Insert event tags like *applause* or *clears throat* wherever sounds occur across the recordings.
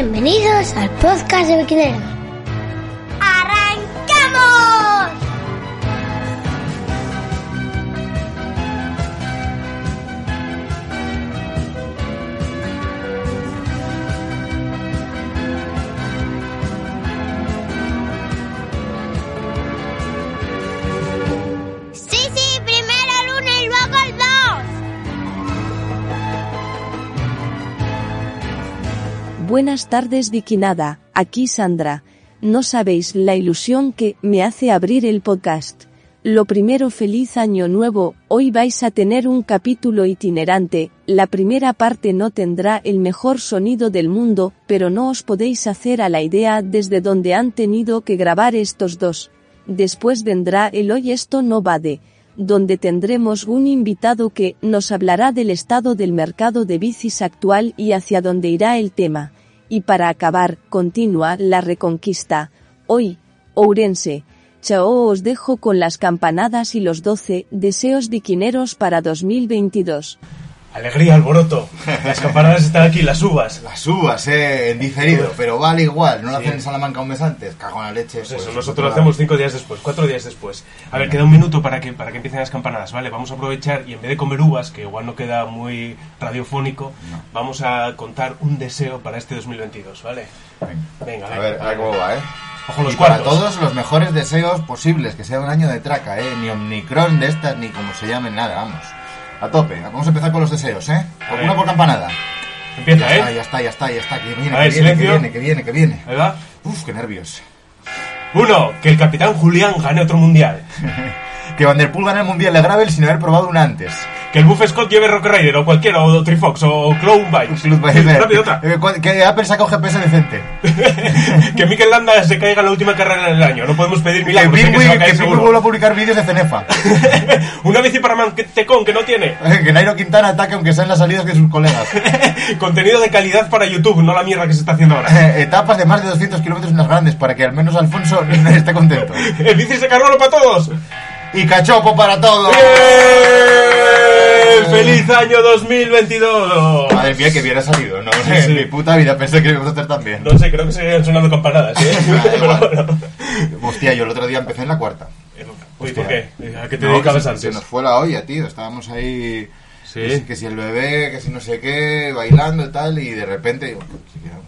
Bienvenidos al podcast de Biquineros. Buenas tardes Vikinada, aquí Sandra. No sabéis la ilusión que me hace abrir el podcast. Lo primero feliz año nuevo, hoy vais a tener un capítulo itinerante, la primera parte no tendrá el mejor sonido del mundo, pero no os podéis hacer a la idea desde donde han tenido que grabar estos dos. Después vendrá el hoy esto no va de, donde tendremos un invitado que nos hablará del estado del mercado de bicis actual y hacia dónde irá el tema. Y para acabar, continúa la reconquista. Hoy, Ourense. Chao os dejo con las campanadas y los 12 deseos biquineros para 2022. Alegría, alboroto. Las campanadas están aquí, las uvas. Las uvas, eh, en diferido, pero vale igual. ¿No lo hacen en Salamanca un mes antes? Cago en la leche. Pues eso, pues, nosotros lo hacemos cinco días después, cuatro días después. A ver, queda un minuto para que, para que empiecen las campanadas, ¿vale? Vamos a aprovechar y en vez de comer uvas, que igual no queda muy radiofónico, vamos a contar un deseo para este 2022, ¿vale? Venga, A ver, a ver cómo va, eh. Ojo los y para todos los mejores deseos posibles, que sea un año de traca, eh. Ni Omnicron de estas, ni como se llamen, nada, vamos. A tope. Vamos a empezar con los deseos, eh. A ver. Uno por campanada. Empieza, Ya está, ¿eh? ya está, ya está, ya está. Que viene, A ver, que viene, que viene, que viene, que viene. Ahí va. Uf, qué nervios. Uno, que el capitán Julián gane otro mundial. *laughs* Que Van Der Poel gane el Mundial de Gravel sin haber probado una antes. Que el Buff Scott lleve Rock Rider o cualquiera, o Trifox o Clown Bikes. Rápido, otra. Eh, Que Apple saca un GPS decente. *laughs* que Mikel Landa se caiga en la última carrera del año. No podemos pedir milagros. que se va a Pingüi caer que seguro. Pingüi vuelva a publicar vídeos de Cenefa. *laughs* Una bici para Mantecón que no tiene. *laughs* que Nairo Quintana ataque aunque sean las salidas que sus colegas. Contenido de calidad para YouTube, no la mierda que se está haciendo ahora. Etapas de más de 200 kilómetros en las grandes para que al menos Alfonso esté contento. El bici se cargó para todos. Y cachopo para todos. ¡Bien! *laughs* ¡Feliz año 2022! Madre mía, que hubiera salido, ¿no? Sí, En mi puta vida pensé que íbamos a hacer también. No sé, creo que seguían sonando campanadas, ¿eh? *laughs* Pero bueno. Hostia, yo el otro día empecé en la cuarta. Uy, ¿por qué? ¿A qué te No, dedicabas que se, se antes? nos fue la olla, tío. Estábamos ahí. Sí. Que, si, que si el bebé, que si no sé qué, bailando y tal. Y de repente, digo,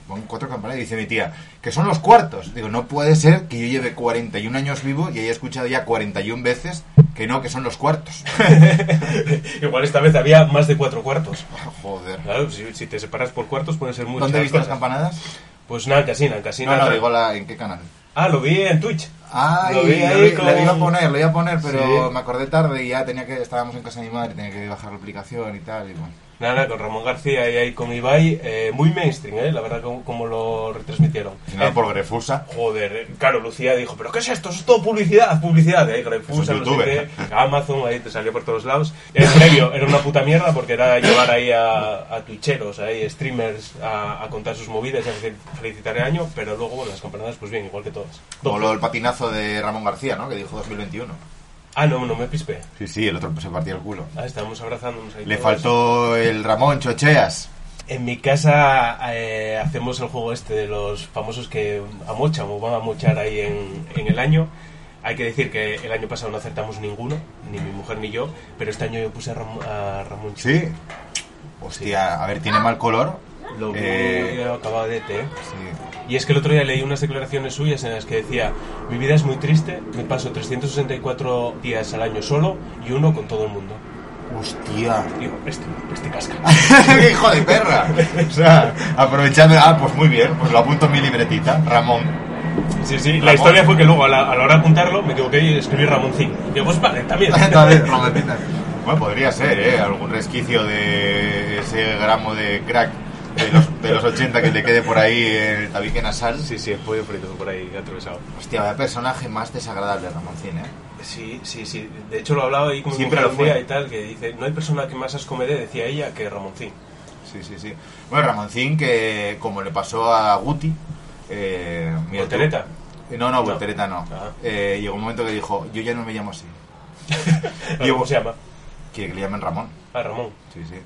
pon cuatro campanadas. Y dice mi tía, que son los cuartos. Digo, no puede ser que yo lleve 41 años vivo y haya escuchado ya 41 veces que no, que son los cuartos. *laughs* Igual esta vez había más de cuatro cuartos. Joder. Claro, si, si te separas por cuartos pueden ser muchas ¿Dónde viste las campanadas? Pues nada, en casina, en casina. No, no, digo la, en qué canal. Ah, lo vi en Twitch. Ay, Lo vi ahí le iba a poner, lo iba a poner, pero Sí. me acordé tarde y ya tenía que, estábamos en casa de mi madre, tenía que bajar la aplicación y tal, y bueno. Nada, nada, con Ramón García y ahí con Ibai, eh, muy mainstream, ¿eh? La verdad, como, como lo retransmitieron. No, Eh, por Grefusa. Joder, eh, claro, Lucía dijo, ¿pero qué es esto? Eso es todo publicidad, publicidad, ¿eh? Grefusa, no sé YouTube. qué, *laughs* Amazon, ahí te salió por todos lados. El previo era una puta mierda porque era llevar ahí a, a twitcheros, ahí, streamers, a, a contar sus movidas y a fel- felicitar el año, pero luego, bueno, las campanadas, pues bien, igual que todas. Como lo del patinazo de Ramón García, ¿no? Que dijo 2021. Ah, no, no me pispé. Sí, sí, el otro se partía el culo. Ah, estábamos abrazándonos ahí Le todos. faltó el Ramón Chocheas. En mi casa eh, hacemos el juego este de los famosos que amochan o van a mochar ahí en, en el año. Hay que decir que el año pasado no acertamos ninguno, ni mi mujer ni yo, pero este año yo puse a, Ram- a Ramón Ch- Sí. Hostia, a ver, tiene mal color. Lo Eh, acabadete, ¿eh? sí. Y es que el otro día leí unas declaraciones suyas en las que decía, mi vida es muy triste, me paso 364 días al año solo y uno con todo el mundo. Hostia. Digo, este, este casca. ¡Qué *laughs* hijo de perra! O sea, aprovechando. Ah, pues muy bien, pues lo apunto en mi libretita. Ramón. Sí, sí, la historia fue que luego a la, a la hora de apuntarlo me equivoqué y escribí Ramoncín. Digo, pues vale, también. *laughs* También. Bueno, podría ser, ¿eh? Algún resquicio de ese gramo de crack de los, de los 80 que te quede por ahí el tabique nasal. Sí, sí, el pollo frito por ahí atravesado. Hostia, vaya personaje más desagradable, Ramoncín, ¿eh? Sí, sí, sí. De hecho lo hablaba ahí con mi Siempre día fue. y tal, que dice, no hay persona que más asco me dé, decía ella, que Ramoncín. Sí, sí, sí. Bueno, Ramoncín, que como le pasó a Guti... Eh, mira ¿Voltereta? Eh, No, no, Voltereta no. Ah. Eh, llegó un momento que dijo, yo ya no me llamo así. *laughs* ¿Cómo se llama? Quiere que le llamen Ramón. Ah, Ramón. Sí, sí.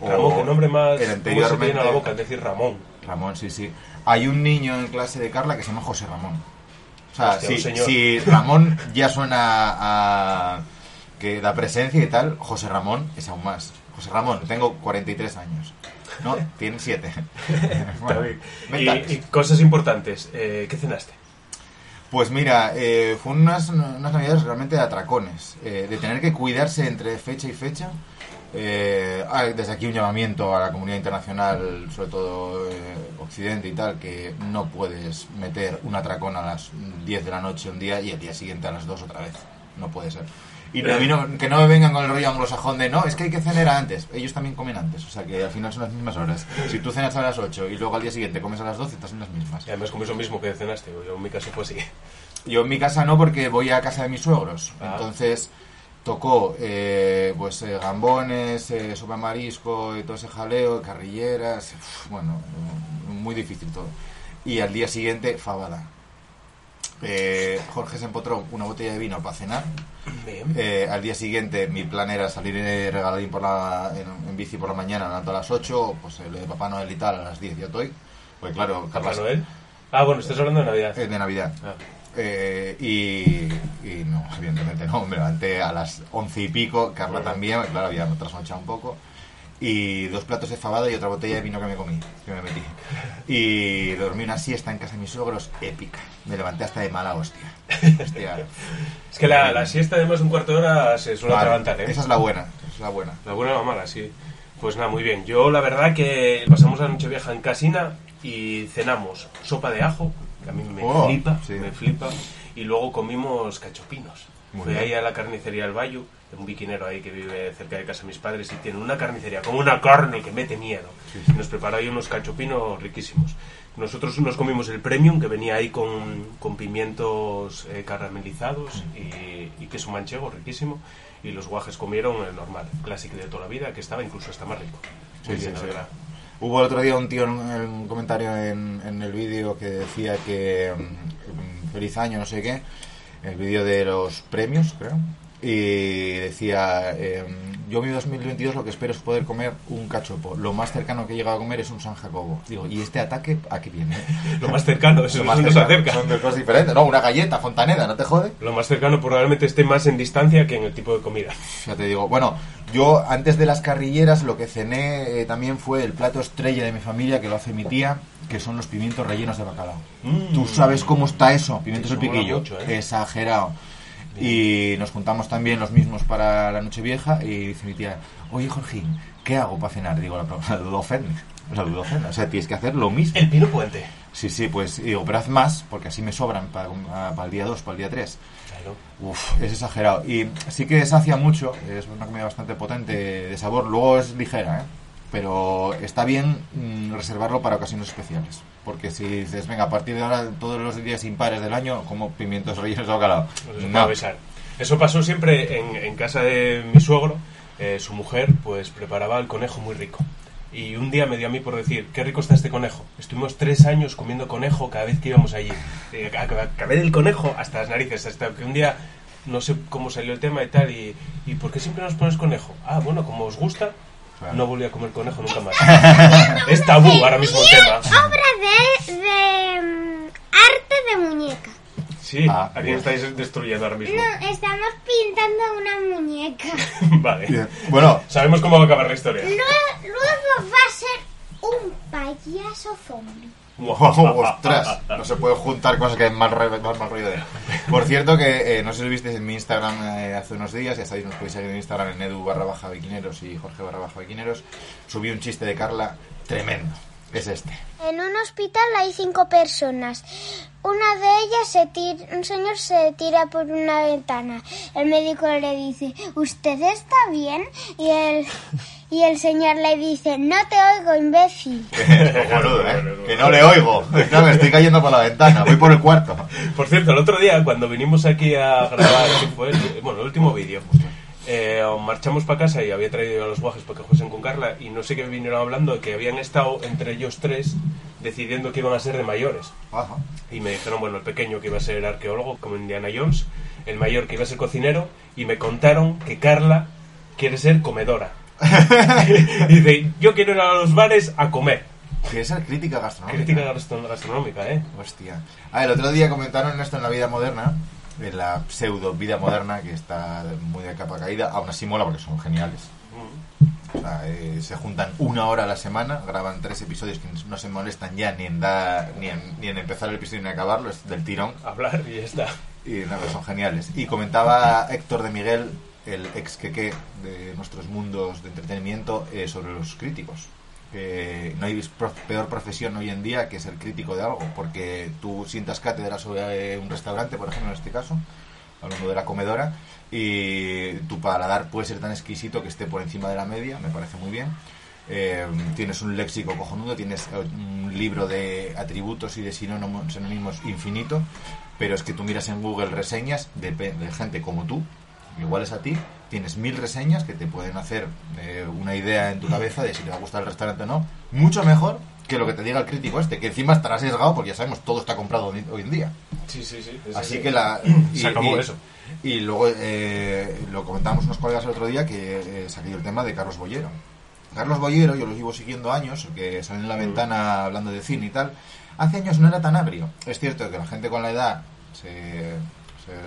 Ramón, O qué nombre más... el ¿Cómo se anteriormente- llena la boca al decir Ramón? Ramón, sí, sí. Hay un niño en clase de Carla que se llama José Ramón. O sea, Hostia, si, Ramón ya suena a que da presencia y tal, José Ramón es aún más. José Ramón, tengo 43 años. No, tiene 7. *laughs* Está bien. mentales. Y, y cosas importantes. Eh, ¿Qué cenaste? Pues mira, eh, fue unas, unas navidades realmente de atracones, eh, de tener que cuidarse entre fecha y fecha. Eh, desde aquí un llamamiento a la comunidad internacional, sobre todo eh, Occidente y tal, que no puedes meter un atracón a las 10 de la noche un día y el día siguiente a las 2 otra vez. No puede ser. Y a mí no- que no me vengan con el rollo anglosajón de no, es que hay que cenar antes. Ellos también comen antes, o sea que al final son las mismas horas. Si tú cenas a las 8 y luego al día siguiente comes a las 12, estás en las mismas. Y además como eso mismo que cenaste. Yo en mi caso fue así. Yo en mi casa no, porque voy a casa de mis suegros. Ah. Entonces tocó eh, pues eh, gambones, eh, sopa marisco y todo ese jaleo, carrilleras. uf, bueno, eh, muy difícil todo. Y al día siguiente, fabada. Eh, Jorge se empotró una botella de vino para cenar. Eh, al día siguiente mi plan era salir eh, regaladín por la, en, en bici por la mañana, a las 8, pues el de Papá Noel y tal a las 10 ya estoy. Pues claro, ¿Papá Carlas- Noel? Ah, bueno, estás hablando de Navidad. eh, de Navidad. Ah. Eh, y, y no, evidentemente no, me levanté a las once y pico, Carla también, claro, había trasnochado un poco, y dos platos de fabada y otra botella de vino que me comí, que me metí. Y dormí una siesta en casa de mis suegros, épica. Me levanté hasta de mala hostia. Hostia. *laughs* Es que la, la siesta además un cuarto de hora se suele Vale, atragantar, ¿eh? Esa es la buena, es la buena. La buena o la mala, sí. Pues nada, muy bien. Yo la verdad que pasamos la noche vieja en casina y cenamos sopa de ajo, que a mí me Oh, flipa, sí. me flipa. Y luego comimos cachopinos. Muy Fui bien. ahí a la carnicería del Bayo, un biquinero ahí que vive cerca de casa de mis padres y tiene una carnicería con una carne que mete miedo. Y nos preparó ahí unos cachopinos riquísimos. Nosotros nos comimos el premium que venía ahí con, con pimientos eh, caramelizados y, y queso manchego riquísimo. Y los guajes comieron el normal, clásico de toda la vida, que estaba incluso hasta más rico. Muy Sí, bien, sí, la sí. verdad. Hubo el otro día un tío en un comentario en, en el vídeo que decía que mm, feliz año, no sé qué, el vídeo de los premios, creo, y decía, eh, yo mi 2022 lo que espero es poder comer un cachopo. Lo más cercano que he llegado a comer es un San Jacobo. Digo, ¿y este ataque a qué viene? *laughs* Lo más cercano, eso Lo más cercano, acerca. Son dos cosas diferentes. No, una galleta, fontaneda, ¿no te jode? Lo más cercano probablemente esté más en distancia que en el tipo de comida. Ya te digo, bueno, yo antes de las carrilleras lo que cené eh, también fue el plato estrella de mi familia, que lo hace mi tía, que son los pimientos rellenos de bacalao. Mm. ¿Tú sabes cómo está eso? Pimientos al piquillo. mucho, ¿eh? Exagerado. Y nos juntamos también los mismos para la noche vieja y dice mi tía, oye Jorgín, ¿qué hago para cenar? Digo, la, la. La. O sea, tienes que hacer lo mismo. El pino puente. Sí, sí, pues digo, pero haz más, porque así me sobran para, para el día 2, para el día 3. Claro. Uf, es exagerado. Y sí que sacia mucho, es una comida bastante potente de sabor, luego es ligera, ¿eh? Pero está bien mm, reservarlo para ocasiones especiales. Porque si dices, venga, a partir de ahora, todos los días impares del año, como pimientos rellenos de bacalao. Se No. Eso pasó siempre en, en casa de mi suegro. Eh, su mujer, pues, preparaba el conejo muy rico. Y un día me dio a mí por decir, qué rico está este conejo. Estuvimos tres años comiendo conejo cada vez que íbamos allí. Eh, ac- acabé del conejo hasta las narices, hasta que un día, no sé cómo salió el tema y tal, y, ¿y por qué siempre nos pones conejo? Ah, bueno, como os gusta, Claro. no volví a comer conejo nunca más. *laughs* es tabú ahora mismo el tema. Obra de, de mm, arte de muñeca. Sí, Ah, aquí bien. estáis destruyendo ahora mismo. No, estamos pintando una muñeca. *laughs* vale. Bien. Bueno, Sabemos cómo va a acabar la historia. Luego, luego va a ser un payaso zombie. Ostras, no se puede juntar cosas que mal, re- mal, mal rollo de. Por cierto, que eh, no sé si lo visteis en mi Instagram eh, hace unos días, ya sabéis, nos podéis seguir en Instagram en edu barra baja biquineros y Jorge barra baja biquineros. Subí un chiste de Carla tremendo. es este. En un hospital hay cinco personas. Una de ellas se tira, un señor se tira por una ventana. El médico le dice, ¿usted está bien? Y el, y el señor le dice, no te oigo, imbécil. *laughs* Cojonudo, ¿eh? Que no le oigo. Claro, me estoy cayendo por la ventana. Voy por el cuarto. Por cierto, el otro día, cuando vinimos aquí a grabar, ¿qué fue? El- bueno, el último vídeo, eh, marchamos para casa y había traído a los guajes para que fuesen con Carla y no sé qué vinieron hablando, que habían estado entre ellos tres decidiendo que iban a ser de mayores. Ajá. Y me dijeron, bueno, el pequeño que iba a ser arqueólogo, como Indiana Jones, el mayor que iba a ser cocinero, y me contaron que Carla quiere ser comedora. *laughs* dice, yo quiero ir a los bares a comer. Ser crítica gastronómica. Crítica gastro- gastronómica, ¿eh? Hostia. Ah, el otro día comentaron esto en la vida moderna, en la pseudo vida moderna, que está muy de capa caída. Aún así mola porque son geniales. O sea, eh, se juntan una hora a la semana, graban tres episodios que no se molestan ya ni en, da- ni en, ni en empezar el episodio ni en acabarlo, es del tirón. Hablar y ya está. Y nada, son geniales. Y comentaba Héctor de Miguel, el ex queque de nuestros mundos de entretenimiento, eh, sobre los críticos. Que no hay peor profesión hoy en día que ser crítico de algo, porque tú sientas cátedra sobre eh, un restaurante, por ejemplo, en este caso, hablando de la comedora, y tu paladar puede ser tan exquisito que esté por encima de la media, me parece muy bien. Eh, tienes un léxico cojonudo, tienes eh, un libro de atributos y de sinónimos, infinito, pero es que tú miras en Google reseñas de, de gente como tú, iguales a ti, tienes mil reseñas que te pueden hacer eh, una idea en tu cabeza de si te va a gustar el restaurante o no, mucho mejor que lo que te diga el crítico este, que encima estará sesgado porque ya sabemos, todo está comprado hoy en día. Sí, sí, sí. Así que la... *clears throat* Se acabó eso. Y luego eh, lo comentábamos unos colegas el otro día que eh, yo el tema de Carlos Bollero. Carlos Bollero, yo lo llevo siguiendo años, que sale en la ventana hablando de cine y tal. Hace años no era tan agrio. Es cierto que la gente con la edad, se-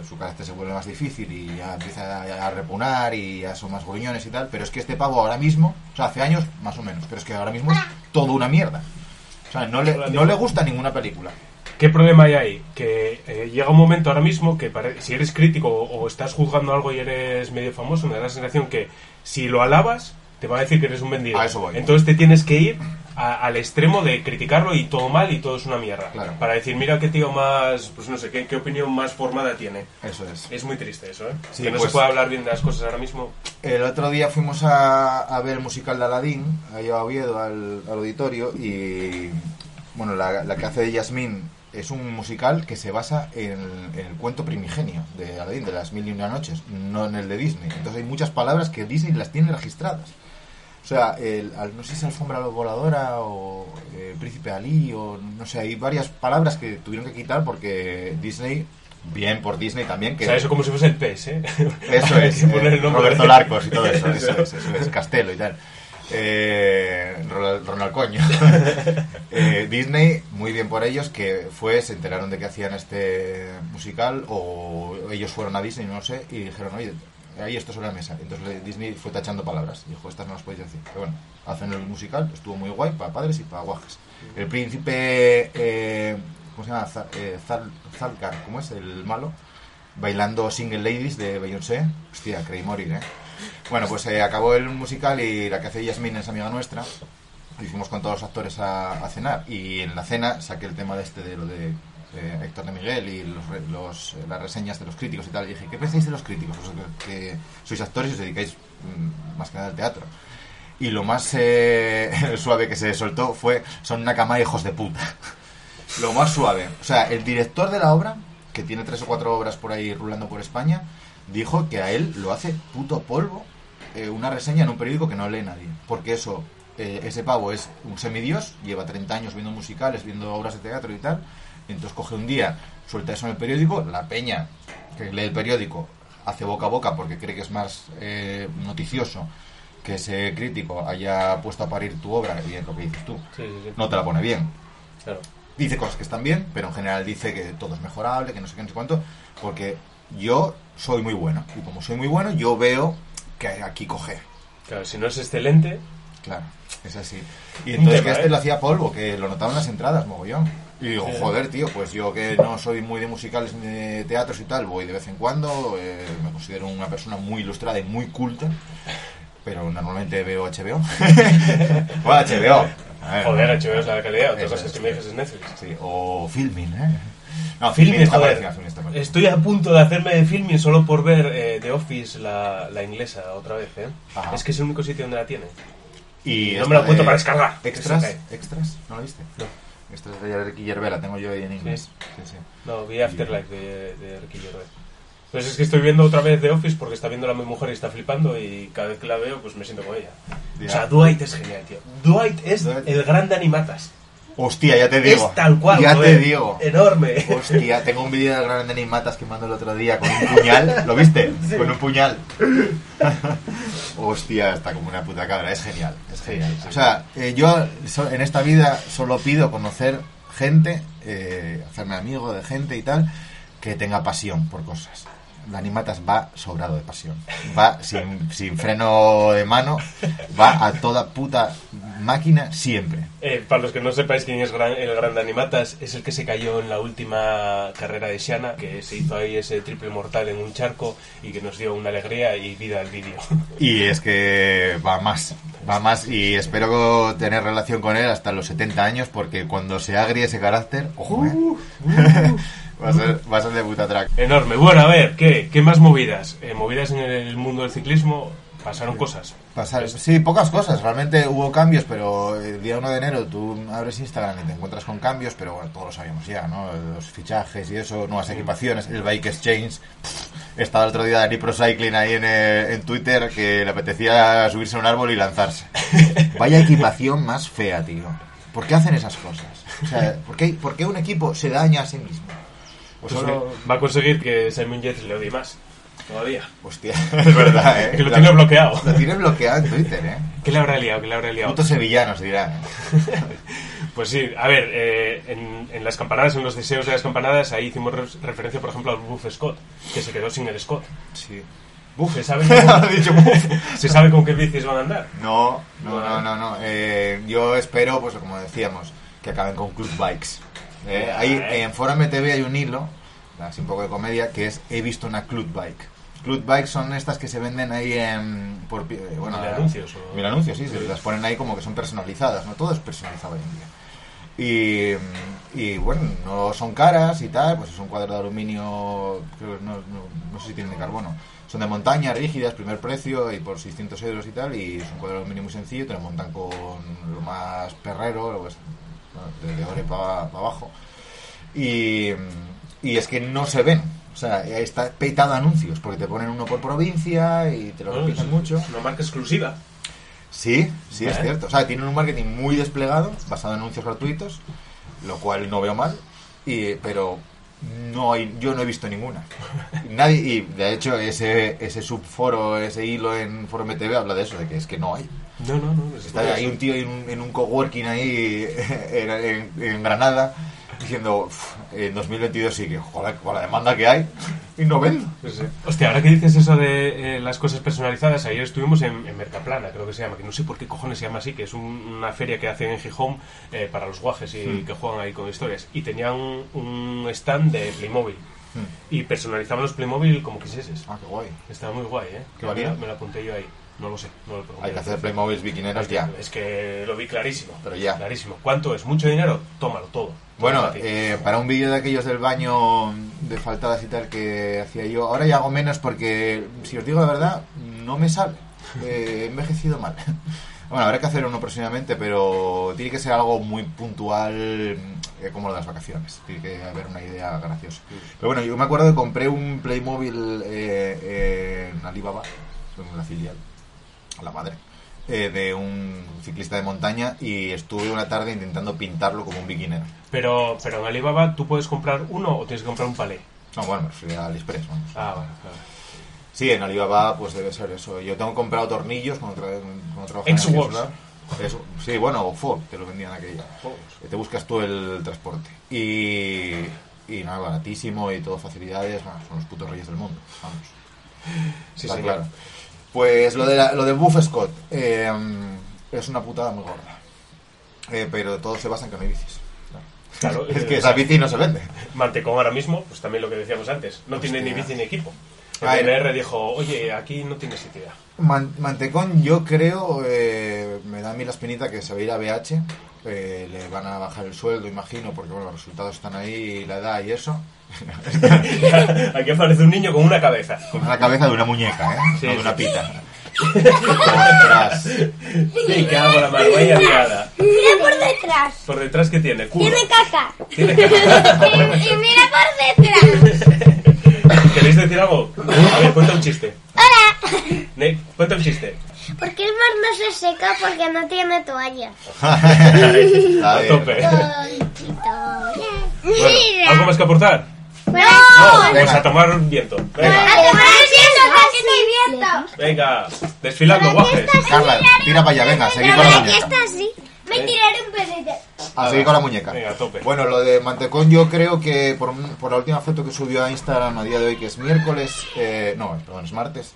su carácter se vuelve más difícil y ya empieza a, repunar y ya son más gruñones y tal. Pero es que este pavo ahora mismo, o sea, hace años más o menos, pero es que ahora mismo es todo una mierda. O sea, no le, no le gusta ninguna película. ¿Qué problema hay ahí? Que eh, llega un momento ahora mismo que si eres crítico o, o estás juzgando algo y eres medio famoso, me da la sensación que si lo alabas, te va a decir que eres un vendido. A eso voy. Entonces te tienes que ir a- al extremo de criticarlo y todo mal y todo es una mierda. Claro. Para decir, mira qué tío más, pues no sé, qué, qué opinión más formada tiene. Eso es. Es muy triste eso, ¿eh? Sí, que no pues- se puede hablar bien de las cosas ahora mismo. El otro día fuimos a, a ver el musical de Aladdin, allá a Oviedo, al, al auditorio, y bueno, la, la que hace de Yasmín es un musical que se basa en, en el cuento primigenio de Aladdin, de las mil y una noches, no en el de Disney. Entonces hay muchas palabras que Disney las tiene registradas. O sea, el, al- no sé si es alfombra voladora o eh, príncipe Ali o no sé, hay varias palabras que tuvieron que quitar porque Disney, bien por Disney también, que O sea, eso como si fuese el PES, ¿eh? eso *laughs* es, eh. Roberto Larcos y todo eso, eso es, eso es, Castelo y tal. Eh, Ronald, Ronald Coño. *laughs* Eh, Disney, muy bien por ellos, que fue, se enteraron de que hacían este musical o ellos fueron a Disney, no lo sé, y dijeron, oye, hay esto sobre la mesa. Entonces le- Disney fue tachando palabras. Dijo, estas no las podéis decir. Pero bueno, hacen el musical, estuvo muy guay para padres y para guajes. El príncipe, eh, ¿cómo se llama? Eh, Zal- ¿cómo es? El malo bailando Single Ladies de Beyoncé. Hostia, creí morir, ¿eh? Bueno, pues eh, acabó el musical y la que hace Yasmin es amiga nuestra. Y fuimos con todos los actores a, a cenar. Y en la cena saqué el tema de este, de lo de eh, Héctor de Miguel y los, los, eh, las reseñas de los críticos y tal. Y dije, ¿qué pensáis de los críticos? Que, sois actores y os dedicáis mm, más que nada al teatro. Y lo más eh, *laughs* suave que se soltó fue, son una cama de hijos de puta. *laughs* Lo más suave. O sea, el director de la obra, que tiene tres o cuatro obras por ahí rulando por España, dijo que a él lo hace puto polvo eh, una reseña en un periódico que no lee nadie. Porque eso, ese pavo es un semidios, lleva 30 años viendo musicales, viendo obras de teatro y tal. Entonces coge un día, suelta eso en el periódico, la peña que lee el periódico hace boca a boca porque cree que es más eh, noticioso que ese crítico haya puesto a parir tu obra y es lo que dices tú. Sí, sí, sí. No te la pone bien Claro. dice cosas que están bien, pero en general dice que todo es mejorable, que no sé qué, no sé cuánto, porque yo soy muy bueno. Y como soy muy bueno, yo veo que hay aquí coger. Claro, si no es excelente, Claro, es así. Y entonces tema, que este ¿eh? lo hacía polvo, que lo notaban las entradas, mogollón. Y digo, joder, tío, pues yo que no soy muy de musicales ni de teatros y tal, voy de vez en cuando, eh, me considero una persona muy ilustrada y muy culta, pero normalmente veo HBO. *laughs* bueno, HBO, ver, Joder, no. HBO es la calidad. Otra cosa es que me dices es Netflix. Sí, o Filmin, ¿eh? No, Filmin, Filmin está Filmin parecido. Estoy a punto de hacerme de filming solo por ver eh, The Office, la, la inglesa, otra vez, ¿eh? Ajá. Es que es el único sitio donde la tienen. Y no esta me lo encuentro para descargar. Extras, extras, ¿no lo viste? No. Extras de Ricky Gervais, la tengo yo ahí en inglés. Sí, sí. No, vi Afterlife de, de Ricky Gervais. Pues es que estoy viendo otra vez The Office porque está viendo a mi mujer y está flipando y cada vez que la veo pues me siento con ella. Ya. O sea, Dwight es genial, tío. Dwight es Dwight. el gran de animatas. Hostia, ya te digo. Es tal cual, Ya te digo. Enorme. Hostia, *laughs* tengo un vídeo de Gran de Matas que mando el otro día con un puñal. ¿Lo viste? Con un puñal. *laughs* Hostia, está como una puta cabra. Es genial. Es genial. O sea, eh, yo en esta vida solo pido conocer gente, eh, hacerme amigo de gente y tal, que tenga pasión por cosas. Dani Matas va sobrado de pasión. Va sin, sin freno de mano, va a toda puta máquina siempre. Eh, para los que no sepáis quién es gran- el gran de animatas, es el que se cayó en la última carrera de Shana, que se hizo ahí ese triple mortal en un charco y que nos dio una alegría y vida al vídeo. Y es que va más, va más y espero tener relación con él hasta los 70 años porque cuando se agrie ese carácter, ojo, ¿eh? *laughs* va, a ser, va a ser de puta track. Enorme. Bueno, a ver, ¿qué, qué más movidas? Eh, movidas en el mundo del ciclismo, pasaron cosas. Pasar, sí, pocas cosas, realmente hubo cambios, pero el día 1 de enero tú abres Instagram y te encuentras con cambios, pero bueno, todos lo sabíamos ya, ¿no? Los fichajes y eso, nuevas equipaciones, el Bike Exchange. Pff, Estaba el otro día Dani Pro Cycling ahí en, eh, en Twitter que le apetecía subirse a un árbol y lanzarse. *laughs* Vaya equipación más fea, tío. ¿Por qué hacen esas cosas? O sea, ¿por qué, por qué un equipo se daña a sí mismo? Pues solo- va a conseguir que Simon Yates le odie más. Todavía. Hostia, *laughs* es verdad, ¿eh? Que lo tiene bloqueado. Lo tiene bloqueado en Twitter, ¿eh? ¿Qué le habrá liado? ¿Qué le habrá liado? Putos sevillanos dirán. *laughs* Pues sí, a ver, eh, en, en las campanadas, en los deseos de las campanadas, ahí hicimos re- referencia, por ejemplo, al Buff Scott, que se quedó sin el Scott. Sí. ¿Se sabe. *laughs* ¿Se sabe con qué bicis van a andar? No, no, no, no, no. Eh, yo espero, pues como decíamos, que acaben con Club Bikes. Eh, ahí en Foro MTV hay un hilo, así un poco de comedia, que es He visto una Club Bike. Club Bikes son estas que se venden ahí en... Por, eh, bueno, Mil anuncios, o- Mil anuncios, sí, se las ponen ahí como que son personalizadas, ¿no? Todo es personalizado hoy en día. Y, y, bueno, no son caras y tal, pues es un cuadro de aluminio, creo no, no- no sé si tienen de carbono. Son de montaña, rígidas, primer precio y por 600 euros y tal, y es un cuadro de aluminio muy sencillo, te lo montan con lo más perrero, lo que es, bueno, de, ore para abajo. Y, y es que no se ven, o sea, está peitado de anuncios, porque te ponen uno por provincia y te lo repiten es- mucho. es una marca exclusiva. Sí, sí, es cierto. O sea, tienen un marketing muy desplegado, basado en anuncios gratuitos, lo cual no veo mal, y, pero no hay, yo no he visto ninguna. *laughs* Nadie, y de hecho ese, ese subforo, ese hilo en Foro MTV habla de eso, de que es que no hay. No, no, no. es- Está ahí un tío en un, en un coworking ahí en, *laughs* en- en Granada diciendo, "Uf, en 2022 sí que, joder, con la demanda que hay, y no vendo. Sí, sí. Hostia, ahora que dices eso de eh, las cosas personalizadas, ayer estuvimos en, en Mercaplana, creo que se llama, que no sé por qué cojones se llama así, que es un- una feria que hacen en Gijón eh, para los guajes y Hmm. que juegan ahí con historias. Y tenían un stand de Playmobil. Y personalizaban los Playmobil como quisieses. Ah, qué guay. Estaba muy guay, ¿eh? ¿Qué Me lo apunté yo ahí. No lo sé, no lo. Hay que hacer Playmobil bikineros ya. Es que lo vi clarísimo. Pero ya. Clarísimo. ¿Cuánto es? ¿Mucho dinero? Tómalo todo. Bueno, eh, para un vídeo de aquellos del baño de faltadas y tal que hacía yo, ahora ya hago menos porque, si os digo la verdad, no me sale. *laughs* Eh, he envejecido mal. Bueno, habrá que hacer uno próximamente, pero tiene que ser algo muy puntual, eh, como lo de las vacaciones. Tiene que haber una idea graciosa. Pero bueno, yo me acuerdo que compré un Playmobil eh, en Alibaba, en la filial, la madre, eh, de un ciclista de montaña y estuve una tarde intentando pintarlo como un bikinero. Pero, pero en Alibaba tú puedes comprar uno o tienes que comprar un palé. No, bueno, me fui a AliExpress, vamos. Ah, bueno, claro. Sí, en Alibaba pues debe ser eso. Yo tengo comprado tornillos cuando, tra cuando trabajaba en. Alibaba. Eso, sí, bueno, o Ford, te lo vendían aquella. Te buscas tú el transporte. Y, y nada, baratísimo y todo facilidades. Bueno, son los putos reyes del mundo. Vamos. Sí, Está claro. Pues lo de, la- lo de Buff Scott eh, es una putada muy gorda. Eh, pero todo se basa en que no hay bicis. Claro. *laughs* Es eh, que esa bici no se vende. Mantecón ahora mismo, pues también lo que decíamos antes, no tiene ni bici ni equipo. El. DMR dijo, oye, aquí no tienes idea. Man- Mantecón, yo creo, eh, me da a mí la espinita que se va a ir a BH. eh, le van a bajar el sueldo, imagino, porque bueno, los resultados están ahí, la edad y eso. *laughs* aquí aparece un niño con una cabeza. Con la cabeza de una muñeca, ¿eh? Sí, no de una pita. Ostras. Sí, que hago la mano, vaya liada. Mira por detrás. Por detrás, ¿qué tiene? Culo. Tiene caca. Tiene caca. Y, *laughs* y mira por detrás. ¿Queréis decir algo? A ver, cuenta un chiste. Hola. Nick, cuenta un chiste. ¿Por qué el mar no se seca? Porque no tiene toalla. *laughs* A tope. Bueno. ¿algo más que aportar? No. No, pues a tomar viento. A Venga, tomar el viento, que no hay viento. venga, desfilando, guajes. Carla, tira para allá, venga, seguir con la Aquí está así. Me tiraré un pesete. A seguir con la muñeca. Venga, a tope. Bueno, lo de Mantecón yo creo que por, por la última foto que subió a Instagram a día de hoy, que es miércoles, eh, no, perdón, es martes,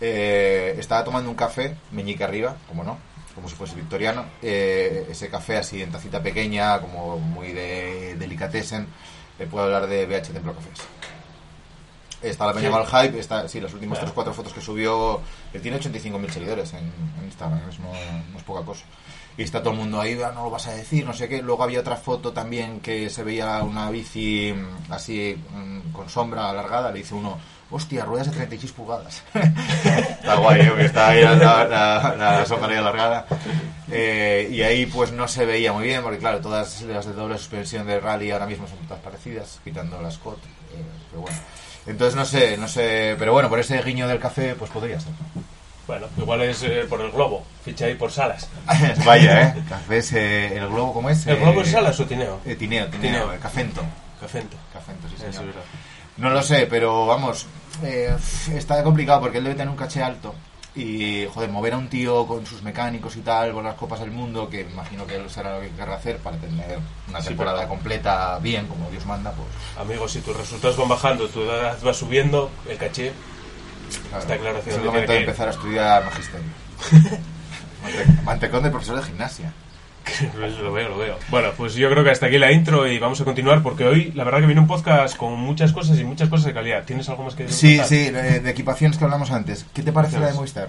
eh, estaba tomando un café, meñique arriba, como no, como si fuese victoriano, eh, ese café así en tacita pequeña, como muy de delicatessen, eh, puedo hablar de BH Templo Cafés. Está la peña Sí. mal hype, está, sí, las últimas Claro. 3-4 fotos que subió, él tiene 85.000 seguidores en, en Instagram, no, no es poca cosa. Y está todo el mundo ahí, "Ah, no lo vas a decir, no sé qué. Luego había otra foto también que se veía una bici mm, así mm, con sombra alargada, le dice uno, hostia, ruedas de 36 pulgadas. *laughs* está guay, ¿eh? porque está ahí la, la- la- la sombra ahí alargada. Eh, y ahí pues no se veía muy bien, porque claro, todas las de doble suspensión de rally ahora mismo son todas parecidas, quitando la Scott. eh, pero bueno. Entonces no sé, no sé, pero bueno, por ese guiño del café pues podría ser. Bueno, igual es eh, por el globo. Ficha ahí por salas. *laughs* Vaya, ¿eh? Café es eh, el globo, ¿cómo es? ¿El Eh, globo es salas o tineo? eh, tineo, tineo, Tineo. eh, cafento. Cafento. Cafento, sí, es señor. verdad. No lo sé, pero vamos, eh, está complicado porque él debe tener un caché alto. Y, joder, mover a un tío con sus mecánicos y tal, con las copas del mundo, que imagino que él será lo que querrá hacer para tener una Sí, temporada pero- completa bien, como Dios manda, pues. Amigos, si tus resultados van bajando, tu edad va subiendo, el caché. Está claro hacia Es el momento de empezar a estudiar magisterio. *laughs* Mante- Mantecón de profesor de gimnasia. lo veo, lo veo. Bueno, pues yo creo que hasta aquí la intro y vamos a continuar porque hoy la verdad que viene un podcast con muchas cosas y muchas cosas de calidad. ¿Tienes algo más que Sí, contar? sí, de, de equipaciones que hablamos antes. ¿Qué te parece la de. Movistar?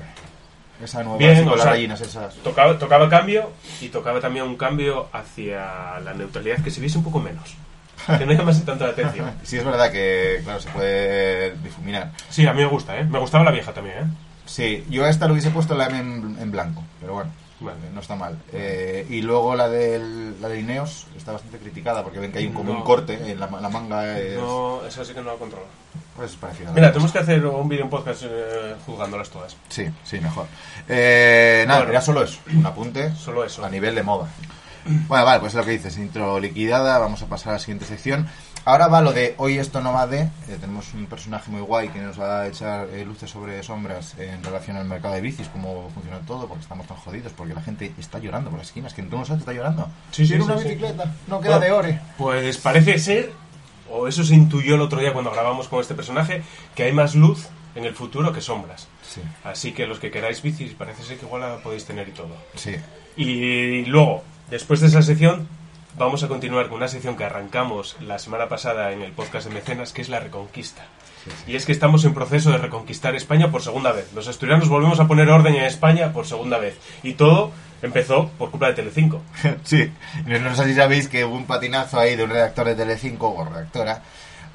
Esa nueva Bien, o las sea, rayinas esas. Tocaba, tocaba cambio y tocaba también un cambio hacia la neutralidad que se viese un poco menos. *laughs* Que no llamase tanto la atención. *laughs* Sí, es verdad que, claro, se puede difuminar. Sí, a mí me gusta, ¿eh? Me gustaba la vieja también, ¿eh? Sí, yo a esta lo hubiese puesto la M en, en blanco, pero bueno, Vale. no está mal. Eh, y luego la del, la de Ineos está bastante criticada porque ven que hay un, como No. un corte en la, la manga. Es, No, esa sí que no la controlo. pues es parecida. Mira, tenemos que hacer un vídeo en podcast eh, juzgándolas todas. Sí, sí, mejor. Eh, nada, Bueno. era solo eso, un apunte Solo eso. a nivel de moda. Bueno, vale, pues es lo que dices, intro liquidada, vamos a pasar a la siguiente sección. Ahora va lo de hoy esto no va de, eh, tenemos un personaje muy guay que nos va a echar eh, luces sobre sombras en relación al mercado de bicis, cómo funciona todo, porque estamos tan jodidos, porque la gente está llorando por las esquinas, que tú no sabes, está llorando. Sí, sí, sí, una sí. bicicleta, no queda de ore. Pues parece ser, o eso se intuyó el otro día cuando grabamos con este personaje, que hay más luz en el futuro que sombras. Sí, Así que los que queráis bicis, parece ser que igual la podéis tener y todo. sí. Y luego, después de esa sección, vamos a continuar con una sección que arrancamos la semana pasada en el podcast de Mecenas, que es la Reconquista. Y es que estamos en proceso de reconquistar España por segunda vez. Los asturianos volvemos a poner orden en España por segunda vez. Y todo empezó por culpa de Telecinco. *laughs* Sí, no, no sé si sabéis que hubo un patinazo ahí de un redactor de Telecinco o redactora,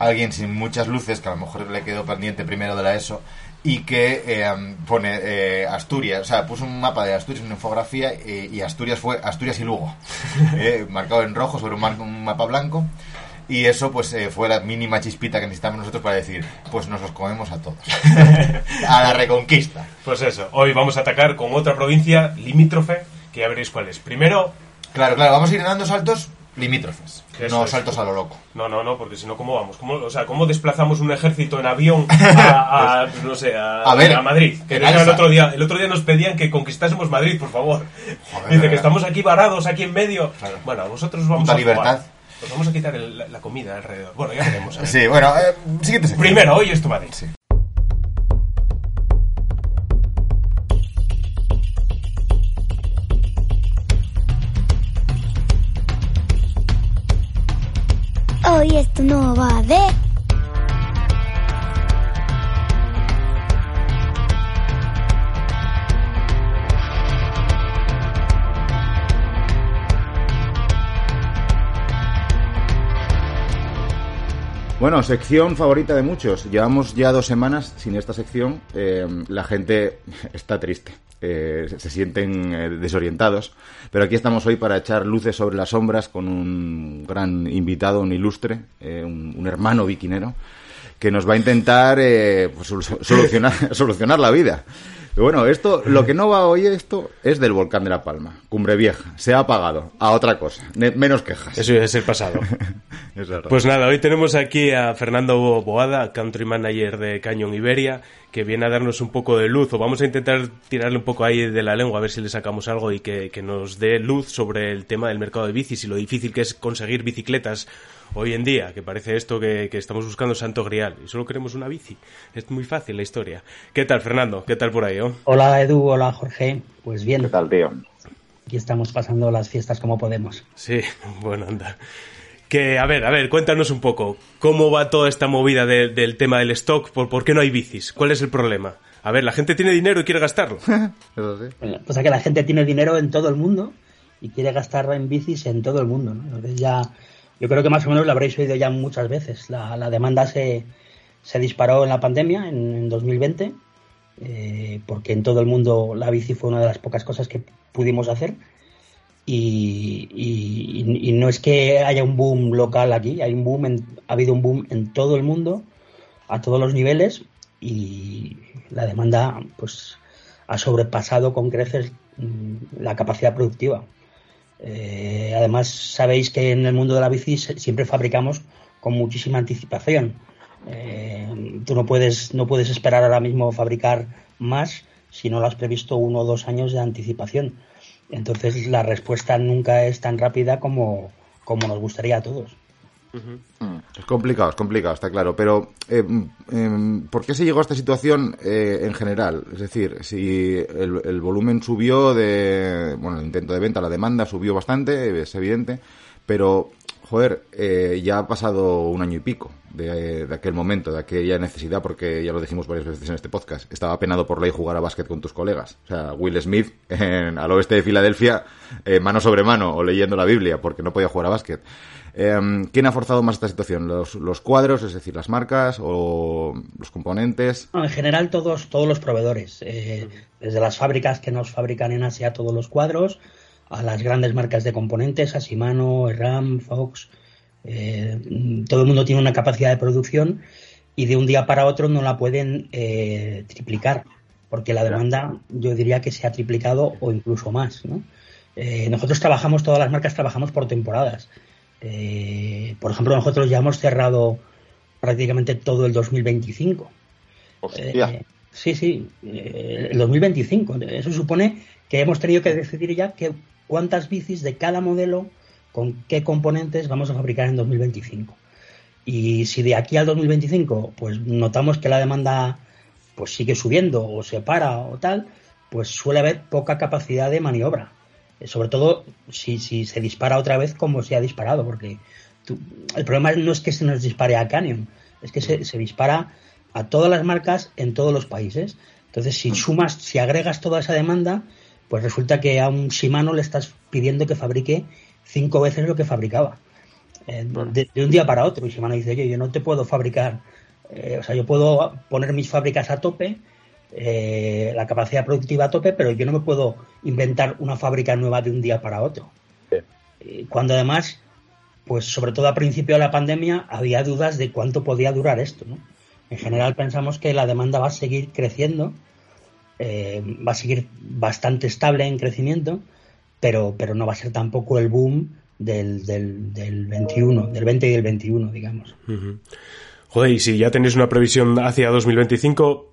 alguien sin muchas luces, que a lo mejor le quedó pendiente primero de la ESO, y que eh, pone eh, Asturias, o sea, puso un mapa de Asturias, una infografía, eh, y Asturias fue Asturias y Lugo, *laughs* eh, marcado en rojo sobre un, mar- un mapa blanco. Y eso pues eh, fue la mínima chispita que necesitamos nosotros para decir, pues nos los comemos a todos. *laughs* a la reconquista. Pues eso, hoy vamos a atacar con otra provincia limítrofe, que ya veréis cuál es. Primero, Claro, claro, vamos a ir dando saltos limítrofes, Eso no es. saltos a lo loco. No, no, no, porque si no, ¿cómo vamos? ¿Cómo, o sea, ¿cómo desplazamos un ejército en avión a, *laughs* a, no sé, a, A ver, Madrid? Que el otro día, el otro día nos pedían que conquistásemos Madrid, por favor. Joder, Dice que estamos aquí varados, aquí en medio. Claro. Bueno, a vosotros os vamos Puta a jugar. libertad. Os vamos a quitar el- la, la comida alrededor. Bueno, ya veremos. a *laughs* ver. Sí, bueno, eh, siguiente sección. Primero, hoy esto Madrid. Sí. Hoy esto no va de. Bueno, sección favorita de muchos. Llevamos ya dos semanas sin esta sección. Eh, la gente *laughs* está triste. Eh, se sienten eh, desorientados. Pero aquí estamos hoy para echar luces sobre las sombras con un gran invitado, un ilustre, un, un hermano viquinero, que nos va a intentar eh, pues, solu- solucionar, *laughs* solucionar la vida. Pero bueno, esto, lo que no va hoy esto es del volcán de La Palma, Cumbre Vieja. Se ha apagado a otra cosa, menos quejas. Eso es el pasado. *laughs* Es. Pues nada, hoy tenemos aquí a Fernando Boada, country manager de Cañón Iberia, que viene a darnos un poco de luz, o vamos a intentar tirarle un poco ahí de la lengua, a ver si le sacamos algo y que, que nos dé luz sobre el tema del mercado de bicis y lo difícil que es conseguir bicicletas hoy en día, que parece esto que, que estamos buscando santo grial y solo queremos una bici. Es muy fácil la historia. ¿Qué tal, Fernando? ¿Qué tal por ahí? oh? Hola Edu, hola Jorge. Pues bien, ¿Qué tal, tío? aquí estamos pasando las fiestas como podemos. Sí, *laughs* bueno, anda. Que, a ver, a ver, cuéntanos un poco. ¿Cómo va toda esta movida de- del tema del stock? ¿Por, ¿Por qué no hay bicis? ¿Cuál es el problema? A ver, la gente tiene dinero y quiere gastarlo. *laughs* Eso sí. Bueno, Pues a que la gente tiene dinero en todo el mundo y quiere gastar en bicis en todo el mundo. ¿no? Entonces ya, yo creo que más o menos lo habréis oído ya muchas veces. La, demanda se, se disparó en la pandemia, en, en 2020, eh, porque en todo el mundo la bici fue una de las pocas cosas que pudimos hacer. Y, y- y no es que haya un boom local aquí, hay un boom en- ha habido un boom en todo el mundo, a todos los niveles, y la demanda pues ha sobrepasado con creces mm, la capacidad productiva. Eh, además, sabéis que en el mundo de la bici siempre fabricamos con muchísima anticipación. Eh, tú no puedes, no puedes esperar ahora mismo fabricar más si no lo has previsto uno o dos años de anticipación. Entonces, la respuesta nunca es tan rápida como, como nos gustaría a todos. Es complicado, es complicado, está claro. Pero, eh, em, ¿por qué se llegó a esta situación eh, en general? Es decir, si el, volumen subió de. Bueno, el intento de venta, la demanda subió bastante, es evidente. Pero, joder, eh, ya ha pasado un año y pico de, aquel momento, de aquella necesidad, porque ya lo dijimos varias veces en este podcast. Estaba penado por ley jugar a básquet con tus colegas. O sea, Will Smith *laughs* en- al oeste de Filadelfia, mano sobre mano, o leyendo la Biblia, porque no podía jugar a básquet. Em, ¿Quién ha forzado más esta situación? ¿Los, ¿Los cuadros, es decir, las marcas o los componentes? No, en general todos, todos los proveedores, eh, desde las fábricas que nos fabrican en Asia todos los cuadros, a las grandes marcas de componentes, a Shimano, RAM, Fox, eh, todo el mundo tiene una capacidad de producción y de un día para otro no la pueden eh, triplicar, porque la demanda yo diría que se ha triplicado o incluso más. ¿no? Eh, nosotros trabajamos, todas las marcas trabajamos por temporadas. Eh, por ejemplo, nosotros ya hemos cerrado prácticamente todo el 2025. Eh, sí, sí, eh, el 2025. Eso supone que hemos tenido que decidir ya que cuántas bicis de cada modelo, con qué componentes vamos a fabricar en 2025. Y si de aquí al 2025 pues notamos que la demanda pues sigue subiendo o se para o tal, pues suele haber poca capacidad de maniobra. Eh, Sobre todo si, si se dispara otra vez como se ha disparado, porque tú- el problema no es que se nos dispare a Canyon, es que se, se dispara a todas las marcas en todos los países. Entonces, si sumas, si agregas toda esa demanda, pues resulta que a un Shimano le estás pidiendo que fabrique cinco veces lo que fabricaba. Eh, de, de un día para otro. Y Shimano dice, oye, yo no te puedo fabricar, eh, o sea, yo puedo poner mis fábricas a tope, eh, la capacidad productiva a tope, pero yo no me puedo inventar una fábrica nueva de un día para otro. Cuando además, pues sobre todo a principio de la pandemia, había dudas de cuánto podía durar esto, ¿no? En general pensamos que la demanda va a seguir creciendo, eh, va a seguir bastante estable en crecimiento, pero, pero no va a ser tampoco el boom del, del, del 21, del 20 y del 21, digamos. Joder, y si ya tenéis una previsión hacia 2025,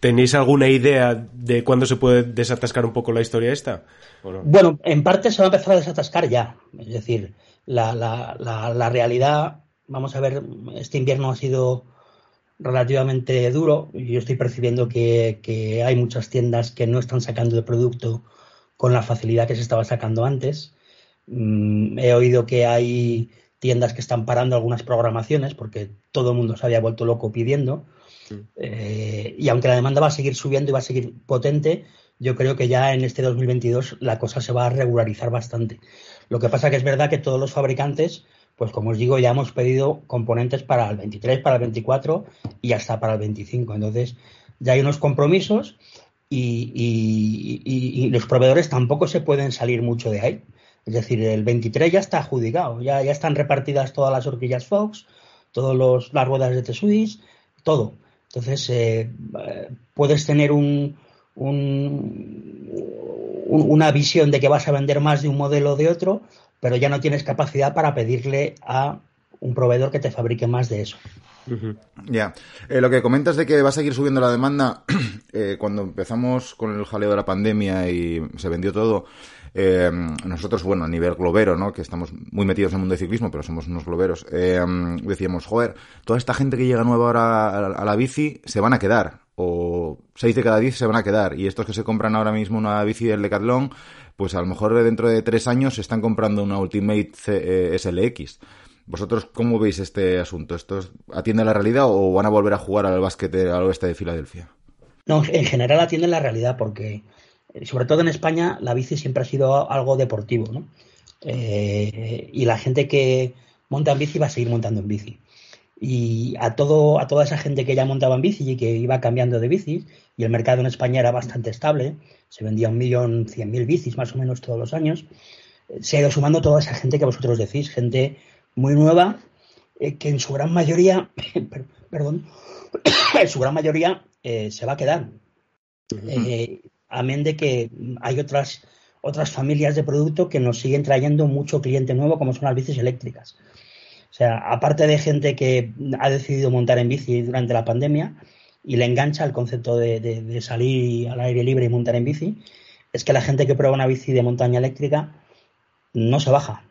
¿tenéis alguna idea de cuándo se puede desatascar un poco la historia esta? Bueno, en parte se va a empezar a desatascar ya. Es decir, la, la, la, la realidad, vamos a ver, este invierno ha sido relativamente duro. Yo estoy percibiendo que, que hay muchas tiendas que no están sacando el producto con la facilidad que se estaba sacando antes. Mm, he oído que hay tiendas que están parando algunas programaciones porque todo el mundo se había vuelto loco pidiendo. Eh, y aunque la demanda va a seguir subiendo y va a seguir potente, yo creo que ya en este 2022 la cosa se va a regularizar bastante. Lo que pasa que es verdad que todos los fabricantes pues como os digo, ya hemos pedido componentes para el 23, para el 24 y hasta para el 25. Entonces, ya hay unos compromisos y, los proveedores tampoco se pueden salir mucho de ahí. Es decir, el 23 ya está adjudicado, ya, ya están repartidas todas las horquillas Fox, todas las ruedas de T-Swiss, todo. Entonces, eh, puedes tener un, una visión de que vas a vender más de un modelo o de otro, pero ya no tienes capacidad para pedirle a un proveedor que te fabrique más de eso. Ya. Eh, lo que comentas de que va a seguir subiendo la demanda, *clears throat* eh, cuando empezamos con el jaleo de la pandemia y se vendió todo, eh, nosotros, bueno, a nivel globero, ¿no? Que estamos muy metidos en el mundo del ciclismo, pero somos unos globeros, decíamos, joder, toda esta gente que llega nueva ahora a, la bici se van a quedar. O seis de cada diez se van a quedar. Y estos que se compran ahora mismo una bici del Decathlon, pues a lo mejor dentro de tres años se están comprando una Ultimate SLX. ¿Vosotros cómo veis este asunto? ¿Esto atiende a la realidad o van a volver a jugar al básquet al oeste de Filadelfia? No, en general atiende a la realidad porque, eh, sobre todo en España, la bici siempre ha sido algo deportivo, ¿no? Eh, y la gente que monta en bici va a seguir montando en bici. Y a, todo, a toda esa gente que ya montaba en bici y que iba cambiando de bicis, y el mercado en España era bastante estable, se vendía un millón cien mil bicis más o menos todos los años, eh, se ha ido sumando toda esa gente que vosotros decís, gente muy nueva, eh, que en su gran mayoría, *laughs* perdón, *coughs* en su gran mayoría eh, se va a quedar. Eh, amén de que hay otras, otras familias de producto que nos siguen trayendo mucho cliente nuevo, como son las bicis eléctricas. O sea, aparte de gente que ha decidido montar en bici durante la pandemia y le engancha el concepto de, salir al aire libre y montar en bici, es que la gente que prueba una bici de montaña eléctrica no se baja,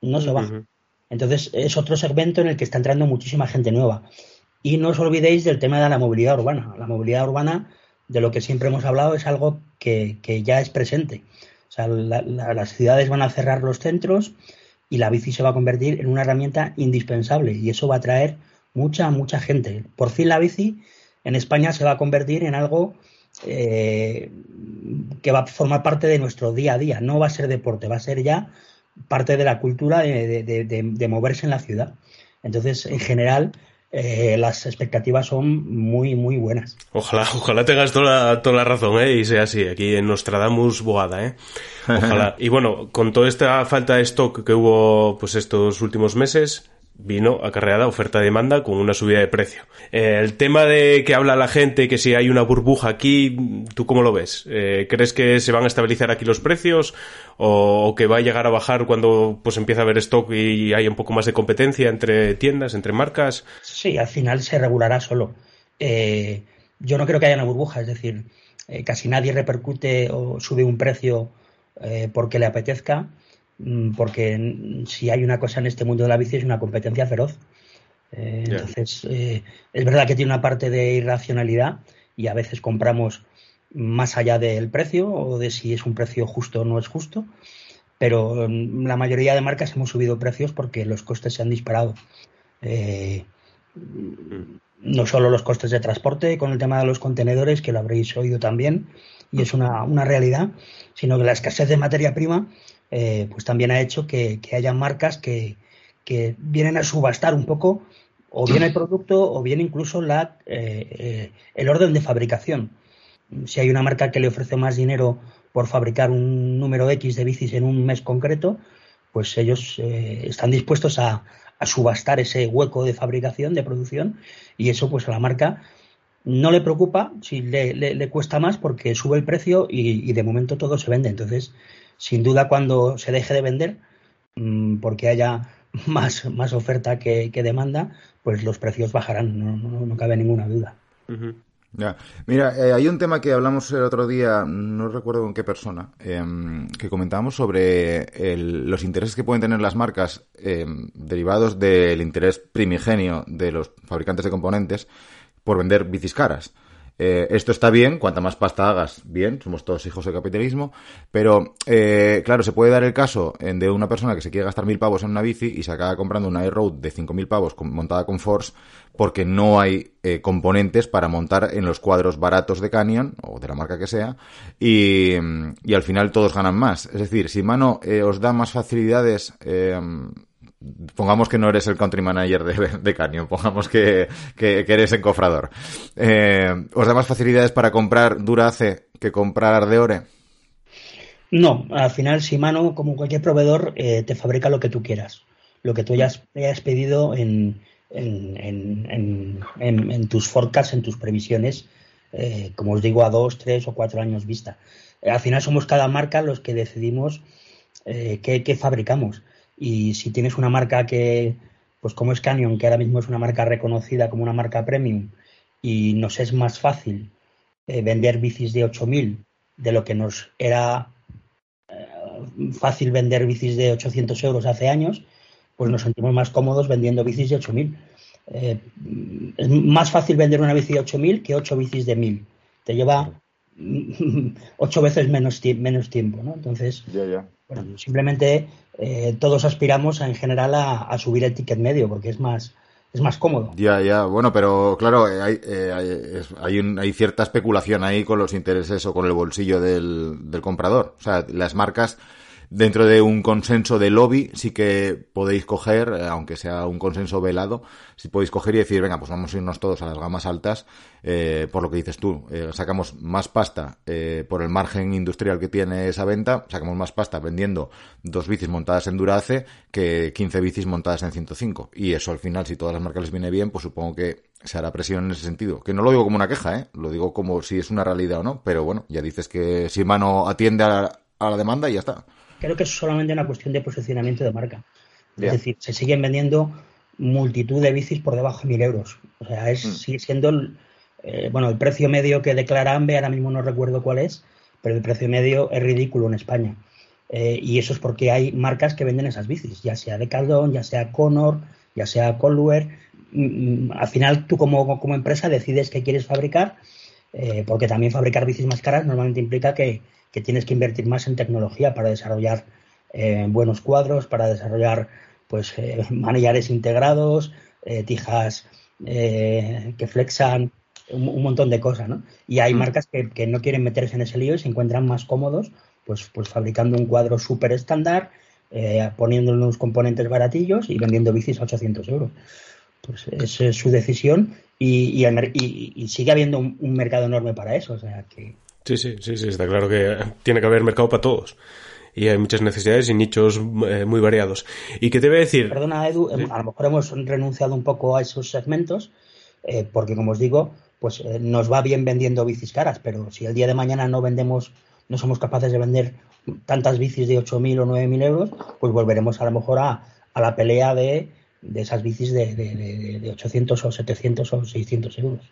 no se baja. Entonces es otro segmento en el que está entrando muchísima gente nueva. Y no os olvidéis del tema de la movilidad urbana. La movilidad urbana, de lo que siempre hemos hablado, es algo que, ya es presente. O sea, las ciudades van a cerrar los centros y la bici se va a convertir en una herramienta indispensable y eso va a traer mucha, mucha gente. Por fin la bici en España se va a convertir en algo eh, que va a formar parte de nuestro día a día. No va a ser deporte, va a ser ya parte de la cultura de, moverse en la ciudad. Entonces, en general, eh, las expectativas son muy, muy buenas. Ojalá, ojalá tengas toda la, toda la razón, ¿eh? Y sea así, aquí en Nostradamus Boada, ¿eh? Ojalá. *laughs* y bueno, con toda esta falta de stock que hubo, pues estos últimos meses, vino acarreada oferta-demanda con una subida de precio. Eh, el tema de que habla la gente, que si hay una burbuja aquí, ¿tú cómo lo ves? Eh, ¿Crees que se van a estabilizar aquí los precios o, que va a llegar a bajar cuando pues empieza a haber stock y hay un poco más de competencia entre tiendas, entre marcas? Sí, al final se regulará solo. Eh, yo no creo que haya una burbuja, es decir, casi nadie repercute o sube un precio porque le apetezca porque si hay una cosa en este mundo de la bici es una competencia feroz. Eh, entonces, eh, es verdad que tiene una parte de irracionalidad y a veces compramos más allá del precio o de si es un precio justo o no es justo, pero mm, la mayoría de marcas hemos subido precios porque los costes se han disparado. Eh, no solo los costes de transporte con el tema de los contenedores, que lo habréis oído también, y es una, una realidad, sino que la escasez de materia prima eh, pues también ha hecho que, haya marcas que, vienen a subastar un poco o bien el producto o bien incluso la, eh, eh, el orden de fabricación. Si hay una marca que le ofrece más dinero por fabricar un número X de bicis en un mes concreto, pues ellos están dispuestos a, subastar ese hueco de fabricación, de producción, y eso pues a la marca no le preocupa si le, cuesta más porque sube el precio y, de momento todo se vende. Entonces, sin duda cuando se deje de vender, mm, porque haya *laughs* más, más oferta que, demanda, pues los precios bajarán, no, cabe ninguna duda. Ya. Mira, eh, hay un tema que hablamos el otro día, no recuerdo con qué persona, em, que comentábamos sobre los intereses que pueden tener las marcas em, derivados del interés primigenio de los fabricantes de componentes por vender bicis caras. Eh, esto está bien, cuanta más pasta hagas, bien, somos todos hijos del capitalismo, pero eh, claro, se puede dar el caso de una persona que se quiere gastar mil pavos en una bici y se acaba comprando una Air-Road de cinco mil pavos montada con Force porque no hay eh, componentes para montar en los cuadros baratos de Canyon o de la marca que sea y, y al final todos ganan más. Es decir, si Mano os da más facilidades pongamos que no eres el country manager de, *laughs* de Canyon, pongamos que, eres encofrador. Eh, ¿Os da más facilidades para comprar Durace que comprar Ardeore? No, al final Shimano, como cualquier proveedor, eh, te fabrica lo que tú quieras, lo que tú hayas, pedido en, tus forecasts, en tus previsiones, eh, como os digo, a dos, tres o cuatro años vista. al final somos cada marca los que decidimos qué, qué fabricamos. Y si tienes una marca que, pues como es Canyon, que ahora mismo es una marca reconocida como una marca premium, y nos es más fácil eh, vender bicis de 8.000 de lo que nos era eh, fácil vender bicis de 800 euros hace años, pues nos sentimos más cómodos vendiendo bicis de 8.000. Eh, es más fácil vender una bici de 8.000 que 8 bicis de 1.000. Te lleva *laughs* ocho veces menos, menos tiempo, ¿no? Entonces, Bueno, simplemente eh, todos aspiramos en general a, subir el ticket medio porque es más, es más cómodo. Ya, ya, bueno, pero claro, eh, hay, eh, hay, hay, cierta especulación ahí con los intereses o con el bolsillo del, del comprador. O sea, las marcas dentro de un consenso de lobby sí que podéis coger, eh, aunque sea un consenso velado, si podéis coger y decir, venga, pues vamos a irnos todos a las gamas altas, eh, por lo que dices tú, eh, sacamos más pasta por el margen industrial que tiene esa venta, sacamos más pasta vendiendo dos bicis montadas en Durace que 15 bicis montadas en 105. Y eso al final, si todas las marcas les viene bien, pues supongo que se hará presión en ese sentido. Que no lo digo como una queja, ¿eh? Lo digo como si es una realidad o no, pero bueno, ya dices que si mano atiende a la demanda y ya está creo que es solamente una cuestión de posicionamiento de marca. Es decir, se siguen vendiendo multitud de bicis por debajo de mil euros. O sea, es, mm. sigue siendo el, eh, bueno, el precio medio que declara AMBE, ahora mismo no recuerdo cuál es, pero el precio medio es ridículo en España. Eh, y eso es porque hay marcas que venden esas bicis, ya sea Decathlon, ya sea Conor, ya sea Colware. Mm, mm, al final tú como, como empresa decides qué quieres fabricar, eh, porque también fabricar bicis más caras normalmente implica que, que tienes que invertir más en tecnología para desarrollar eh, buenos cuadros, para desarrollar pues eh, *laughs* manillares integrados, eh, tijas que flexan, un, montón de cosas, ¿no? Y hay mm. marcas que, no quieren meterse en ese lío y se encuentran más cómodos pues, pues fabricando un cuadro súper estándar, poniendo unos componentes baratillos y vendiendo bicis a 800 euros. Pues esa es su decisión y, y, sigue habiendo un, un, mercado enorme para eso. O sea que Sí, sí, sí, sí, está claro que tiene que haber mercado para todos. Y hay muchas necesidades y nichos eh, muy variados. ¿Y qué te voy a decir? Perdona, Edu, a lo mejor hemos renunciado un poco a esos segmentos, eh, porque como os digo, pues eh, nos va bien vendiendo bicis caras, pero si el día de mañana no vendemos, no somos capaces de vender tantas bicis de 8.000 o 9.000 euros, pues volveremos a lo mejor a, a la pelea de, de esas bicis de, de, de 800 o 700 o 600 euros.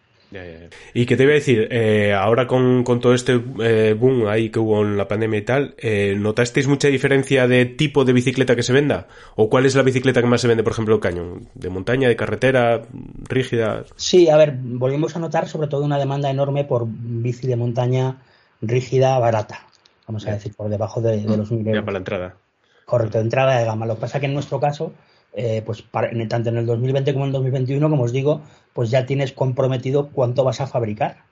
Y que te iba a decir, eh, ahora con, todo este eh, boom ahí que hubo en la pandemia y tal, eh, ¿notasteis mucha diferencia de tipo de bicicleta que se venda? ¿O cuál es la bicicleta que más se vende, por ejemplo, Cañón? ¿De montaña, de carretera, rígida? Sí, a ver, volvimos a notar sobre todo una demanda enorme por bici de montaña rígida, barata. Vamos a decir, por debajo de, los mil para la entrada. Correcto, entrada de gama. Lo que pasa que en nuestro caso eh, pues tanto en el 2020 como en el 2021, como os digo, pues ya tienes comprometido cuánto vas a fabricar.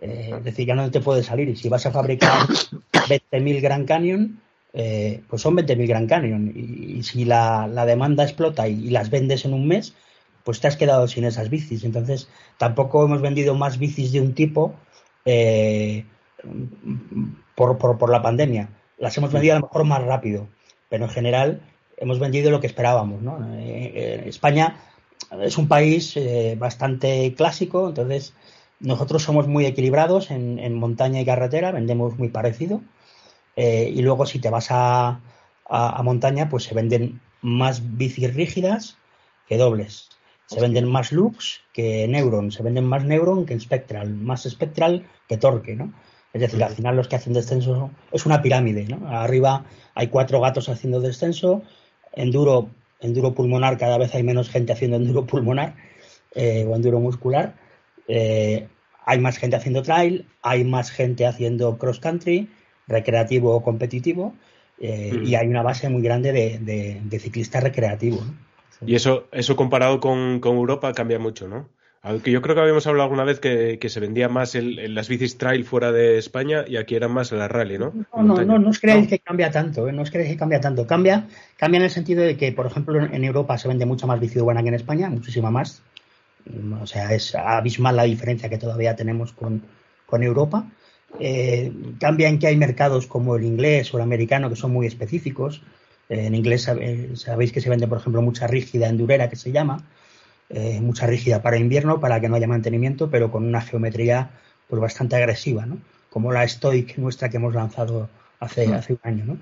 Eh, es decir, ya no te puede salir. Y si vas a fabricar *coughs* 20.000 Grand Canyon, eh, pues son 20.000 Grand Canyon. Y, si la, demanda explota y, las vendes en un mes, pues te has quedado sin esas bicis. Entonces, tampoco hemos vendido más bicis de un tipo por, por la pandemia. Las hemos vendido a lo mejor más rápido, pero en general hemos vendido lo que esperábamos. ¿no? Eh, eh, España es un país eh, bastante clásico, entonces nosotros somos muy equilibrados en, montaña y carretera, vendemos muy parecido. y luego si te vas a, montaña, pues se venden más bicis rígidas que dobles. Se venden más loops que Neuron, se venden más Neuron que Spectral, más Spectral que Torque, ¿no? Es decir, al final los que hacen descenso es una pirámide, ¿no? Arriba hay cuatro gatos haciendo descenso, enduro, enduro pulmonar, cada vez hay menos gente haciendo enduro pulmonar eh, o enduro muscular. Eh, hay más gente haciendo trail, hay más gente haciendo cross country, recreativo o competitivo, eh, y hay una base muy grande de, ciclistas recreativos. Y eso, eso comparado con, Europa cambia mucho, ¿no? Aunque yo creo que habíamos hablado alguna vez que, se vendía más el, las bicis trail fuera de España y aquí eran más la rally, ¿no? No, no, no, no os creáis que cambia tanto, ¿eh? no os creáis que cambia tanto. Cambia, cambia en el sentido de que, por ejemplo, en Europa se vende mucha más bici urbana que en España, muchísima más. O sea, es abismal la diferencia que todavía tenemos con, Europa. Eh, cambia en que hay mercados como el inglés o el americano que son muy específicos. Eh, en inglés sabéis que se vende, por ejemplo, mucha rígida endurera que se llama eh, mucha rígida para invierno, para que no haya mantenimiento, pero con una geometría pues bastante agresiva, ¿no? Como la Stoic nuestra que hemos lanzado hace, mm. hace un año, ¿no?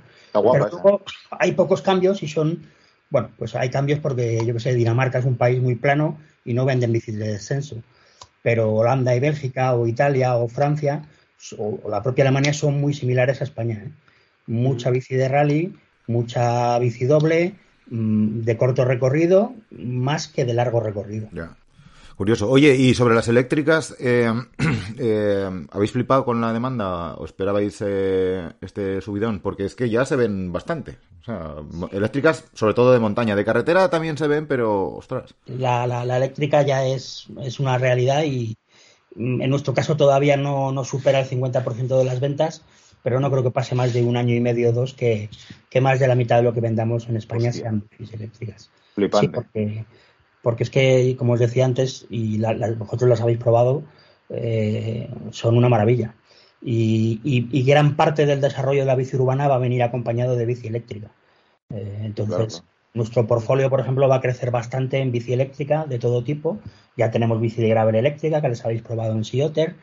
pero hay pocos cambios y son, bueno, pues hay cambios porque, yo que sé, Dinamarca es un país muy plano y no venden bicis de descenso. Pero Holanda y Bélgica o Italia o Francia o, la propia Alemania son muy similares a España. ¿eh? Mucha mm. bici de rally, mucha bici doble, de corto recorrido más que de largo recorrido. Curioso. Oye, y sobre las eléctricas, eh, *clears throat* eh, ¿habéis flipado con la demanda o esperabais eh, este subidón? Porque es que ya se ven bastante. O sea, eléctricas, sobre todo de montaña. De carretera también se ven, pero ostras. La, la, eléctrica ya es, es, una realidad y mm, en nuestro caso todavía no, no supera el 50% de las ventas pero no creo que pase más de un año y medio o dos que, más de la mitad de lo que vendamos en España sean bicis eléctricas. Sí, porque, porque es que, como os decía antes, y vosotros las habéis probado, eh, son una maravilla. Y, gran parte del desarrollo de la bici urbana va a venir acompañado de bici eléctrica. Eh, entonces, nuestro portfolio, por ejemplo, va a crecer bastante en bici eléctrica de todo tipo. Ya tenemos bici de gravel eléctrica que les habéis probado en Sioter.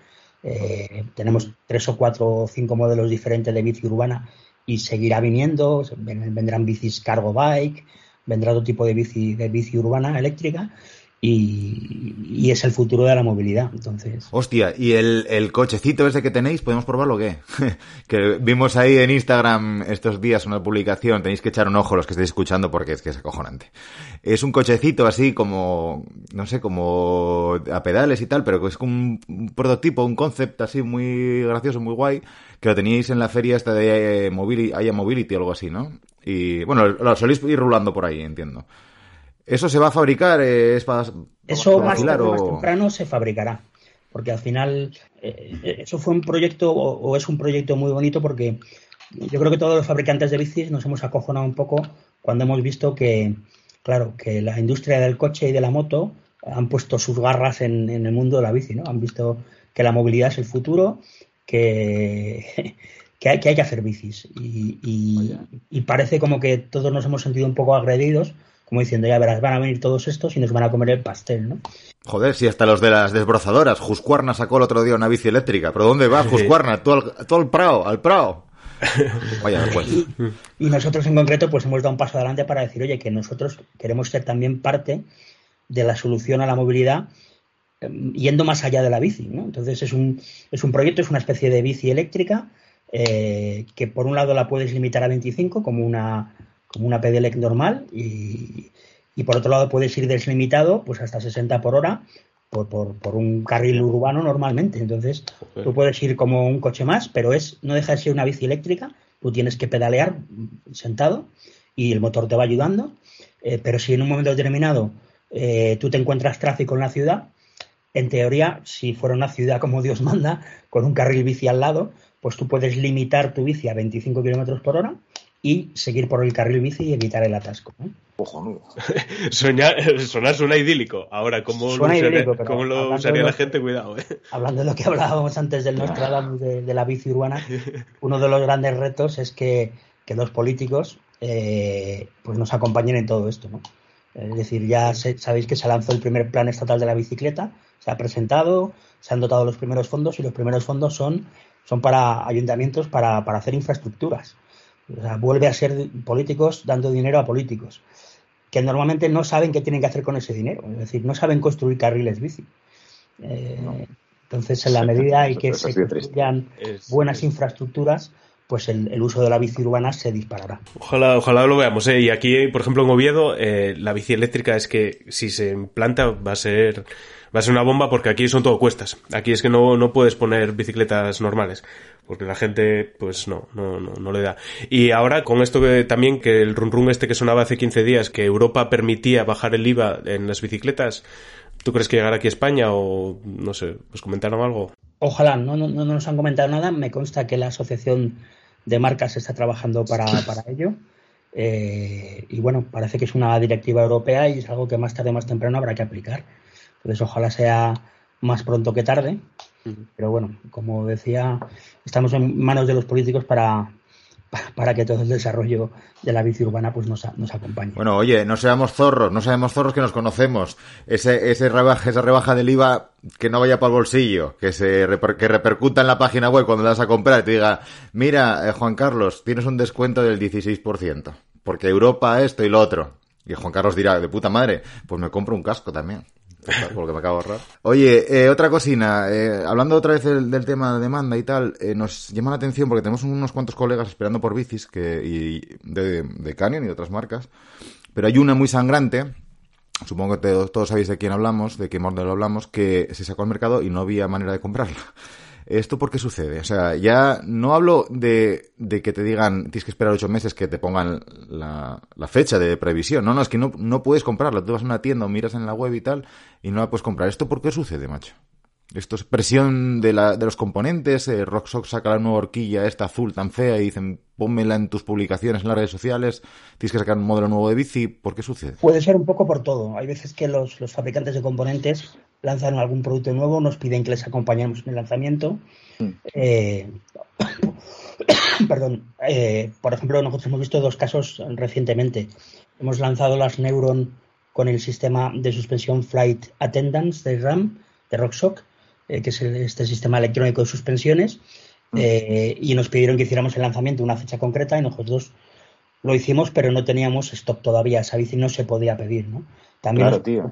Eh, tenemos tres o cuatro o cinco modelos diferentes de bici urbana y seguirá viniendo. Vendrán bicis cargo bike, vendrá otro tipo de bici, de bici urbana eléctrica y, es el futuro de la movilidad. Entonces. Hostia, ¿y el, cochecito ese que tenéis, podemos probarlo qué? *laughs* que vimos ahí en Instagram estos días una publicación, tenéis que echar un ojo los que estéis escuchando porque es que es acojonante. Es un cochecito así como, no sé, como a pedales y tal, pero es como un, prototipo, un concept así muy gracioso, muy guay, que lo teníais en la feria esta de Mobility, Mobility o algo así, ¿no? Y bueno, lo soléis ir rulando por ahí, entiendo. ¿Eso se va a fabricar? Eh, ¿Es para, eso más, temprano se fabricará. Porque al final, eh, eso fue un proyecto, o, es un proyecto muy bonito, porque yo creo que todos los fabricantes de bicis nos hemos acojonado un poco cuando hemos visto que, claro, que la industria del coche y de la moto han puesto sus garras en, el mundo de la bici, ¿no? Han visto que la movilidad es el futuro, que, *laughs* que, hay, que hay que hacer bicis. y, parece como que todos nos hemos sentido un poco agredidos como diciendo, ya verás, van a venir todos estos y nos van a comer el pastel, ¿no? Joder, si hasta los de las desbrozadoras, Juscuarna sacó el otro día una bici eléctrica, pero ¿dónde va Juscuarna? Todo al, todo al Prado, al Prado. *laughs* Vaya y, y, nosotros en concreto pues hemos dado un paso adelante para decir, oye, que nosotros queremos ser también parte de la solución a la movilidad em, yendo más allá de la bici, ¿no? Entonces es un, es un proyecto, es una especie de bici eléctrica eh, que por un lado la puedes limitar a 25 como una como una pedelec normal y, por otro lado puedes ir deslimitado pues hasta 60 por hora por, por, un carril urbano normalmente. Entonces tú puedes ir como un coche más, pero es no deja de ser una bici eléctrica, tú tienes que pedalear sentado y el motor te va ayudando, eh, pero si en un momento determinado eh, tú te encuentras tráfico en la ciudad, en teoría, si fuera una ciudad como Dios manda, con un carril bici al lado, pues tú puedes limitar tu bici a 25 kilómetros por hora y seguir por el carril bici y evitar el atasco. ¿no? sonar *laughs* suena idílico. Ahora, ¿cómo lo, usaría, la gente? Cuidado. ¿eh? Hablando de lo que hablábamos antes del Nostradamus de, de la bici urbana, *laughs* uno de los grandes retos es que, los políticos eh, pues nos acompañen en todo esto. ¿no? Es decir, ya sabéis que se lanzó el primer plan estatal de la bicicleta, se ha presentado, se han dotado los primeros fondos y los primeros fondos son, son para ayuntamientos para hacer infraestructuras vuelve a ser políticos dando dinero a políticos, que normalmente no saben qué tienen que hacer con ese dinero, es decir, no saben construir carriles bici. Eh, entonces, en la medida en que se construyan buenas infraestructuras, pues el, uso de la bici urbana se disparará. Ojalá, ojalá lo veamos. ¿eh? Y aquí, por ejemplo, en Oviedo, eh, la bici eléctrica es que si se implanta va a ser va a ser una bomba porque aquí son todo cuestas. Aquí es que no, no puedes poner bicicletas normales porque la gente pues no, no, no, no, le da. Y ahora con esto que también que el run run este que sonaba hace 15 días, que Europa permitía bajar el IVA en las bicicletas, ¿Tú crees que llegará aquí a España o no sé, os comentaron algo? Ojalá, no, no, no nos han comentado nada. Me consta que la asociación de marcas está trabajando para, para ello. Eh, y bueno, parece que es una directiva europea y es algo que más tarde o más temprano habrá que aplicar. Entonces, ojalá sea más pronto que tarde. Pero bueno, como decía, estamos en manos de los políticos para, para que todo el desarrollo de la bici urbana pues nos, nos acompañe. Bueno, oye, no seamos zorros, no seamos zorros que nos conocemos. Ese, ese rebaja, esa rebaja del IVA que no vaya para el bolsillo, que se que repercuta en la página web cuando la a comprar y te diga, mira, eh, Juan Carlos, tienes un descuento del 16%, porque Europa esto y lo otro. Y Juan Carlos dirá, de puta madre, pues me compro un casco también. *laughs* Porque me acabo de ahorrar. Oye, eh, otra cocina. Eh, hablando otra vez del, tema de demanda y tal, eh, nos llama la atención porque tenemos unos cuantos colegas esperando por bicis que, y de, de Canyon y de otras marcas. Pero hay una muy sangrante supongo que todos, sabéis de quién hablamos, de qué modelo hablamos, que se sacó al mercado y no había manera de comprarla. ¿Esto por qué sucede? O sea, ya no hablo de, que te digan tienes que esperar ocho meses que te pongan la, fecha de previsión. No, no, es que no, puedes comprarla. Tú vas a una tienda o miras en la web y tal y no la puedes comprar. ¿Esto por qué sucede, macho? Esto es presión de, la, de los componentes. Eh, Rocksock saca la nueva horquilla, esta azul tan fea, y dicen, pónmela en tus publicaciones en las redes sociales. Tienes que sacar un modelo nuevo de bici. ¿Por qué sucede? Puede ser un poco por todo. Hay veces que los fabricantes de componentes lanzan algún producto nuevo, nos piden que les acompañemos en el lanzamiento. Mm. Eh, *coughs* perdón, eh, por ejemplo, nosotros hemos visto dos casos recientemente. Hemos lanzado las Neuron con el sistema de suspensión Flight Attendance de RAM, de RockShock, eh, que es este sistema electrónico de suspensiones, mm. y nos pidieron que hiciéramos el lanzamiento una fecha concreta y nosotros lo hicimos, pero no teníamos stock todavía. Esa bici no se podía pedir, ¿no? También tío.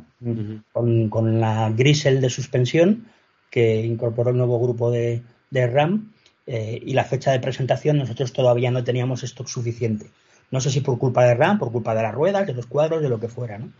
Con, la Grisel de suspensión, que incorporó el nuevo grupo de, RAM, eh, y la fecha de presentación nosotros todavía no teníamos stock suficiente. No sé si por culpa de RAM, por culpa de las ruedas, de los cuadros, de lo que fuera. ¿no?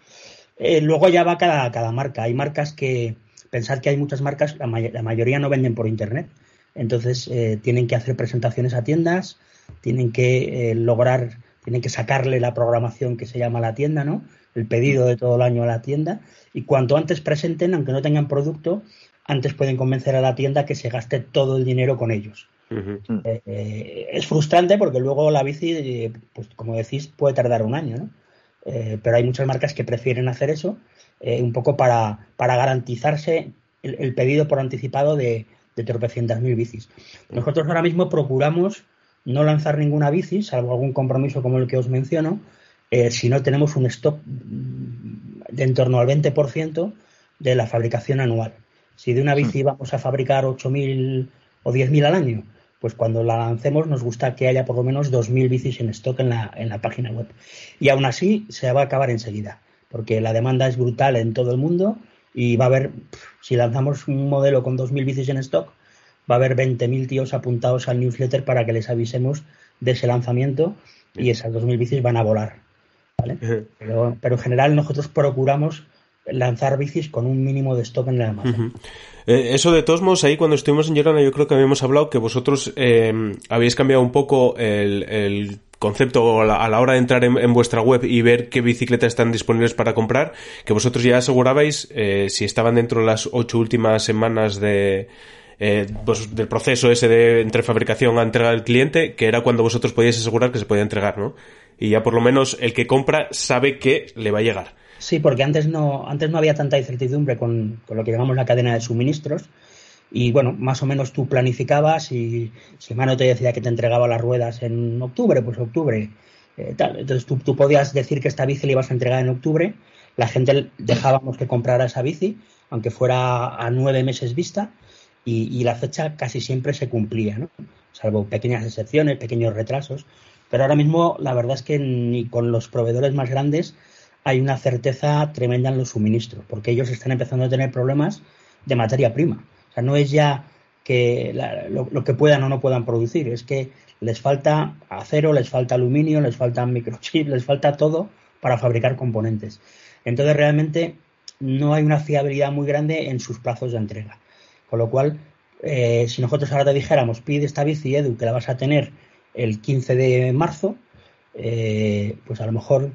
Eh, luego ya va cada, cada marca. Hay marcas que, pensad que hay muchas marcas, la, mayoría no venden por Internet. Entonces eh, tienen que hacer presentaciones a tiendas, tienen que lograr, tienen que sacarle la programación que se llama la tienda, ¿no? el pedido de todo el año a la tienda y cuanto antes presenten, aunque no tengan producto, antes pueden convencer a la tienda que se gaste todo el dinero con ellos. Eh, eh, es frustrante porque luego la bici, pues como decís, puede tardar un año, ¿no? Eh, pero hay muchas marcas que prefieren hacer eso un poco para, para garantizarse el, pedido por anticipado de, de tropecientas mil bicis. Nosotros ahora mismo procuramos no lanzar ninguna bici, salvo algún compromiso como el que os menciono, eh, si no tenemos un stock de en torno al 20% de la fabricación anual. Si de una bici vamos a fabricar 8.000 o 10.000 al año, pues cuando la lancemos nos gusta que haya por lo menos 2.000 bicis en stock en la, en la página web. Y aún así se va a acabar enseguida, porque la demanda es brutal en todo el mundo y va a haber, si lanzamos un modelo con 2.000 bicis en stock, va a haber 20.000 tíos apuntados al newsletter para que les avisemos de ese lanzamiento y esas 2.000 bicis van a volar. Pero, en general nosotros procuramos lanzar bicis con un mínimo de stock en la almacén. Eh, eso de todos modos, ahí cuando estuvimos en Girona yo creo que habíamos hablado que vosotros eh, habéis cambiado un poco el, concepto a la, hora de entrar en, vuestra web y ver qué bicicletas están disponibles para comprar, que vosotros ya asegurabais eh, si estaban dentro de las ocho últimas semanas de, pues, del proceso ese de entre fabricación a entrega al cliente, que era cuando vosotros podíais asegurar que se podía entregar, ¿no? y ya por lo menos el que compra sabe que le va a llegar. Sí, porque antes no, antes no había tanta incertidumbre con, lo que llamamos la cadena de suministros. Y bueno, más o menos tú planificabas y si mano te decía que te entregaba las ruedas en octubre, pues octubre. Eh, tal. Entonces tú, tú, podías decir que esta bici le ibas a entregar en octubre. La gente dejábamos que comprara esa bici, aunque fuera a nueve meses vista, y, la fecha casi siempre se cumplía, ¿no? salvo pequeñas excepciones, pequeños retrasos. Pero ahora mismo la verdad es que ni con los proveedores más grandes hay una certeza tremenda en los suministros, porque ellos están empezando a tener problemas de materia prima. O sea, no es ya que lo, que puedan o no puedan producir, es que les falta acero, les falta aluminio, les falta microchips, les falta todo para fabricar componentes. Entonces realmente no hay una fiabilidad muy grande en sus plazos de entrega. Con lo cual, eh, si nosotros ahora te dijéramos, pide esta bici, Edu, que la vas a tener el 15 de marzo, eh, pues a lo mejor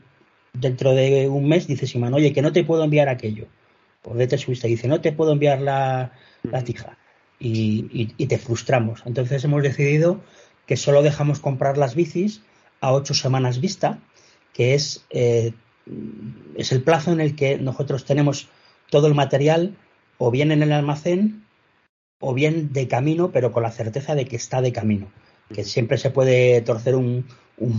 dentro de un mes dices, Simán, oye, que no te puedo enviar aquello. ¿Por qué te subiste? Y dice, no te puedo enviar la, la tija. Y, y, te frustramos. Entonces hemos decidido que solo dejamos comprar las bicis a ocho semanas vista, que es, eh, es el plazo en el que nosotros tenemos todo el material o bien en el almacén o bien de camino, pero con la certeza de que está de camino. Que siempre se puede torcer un,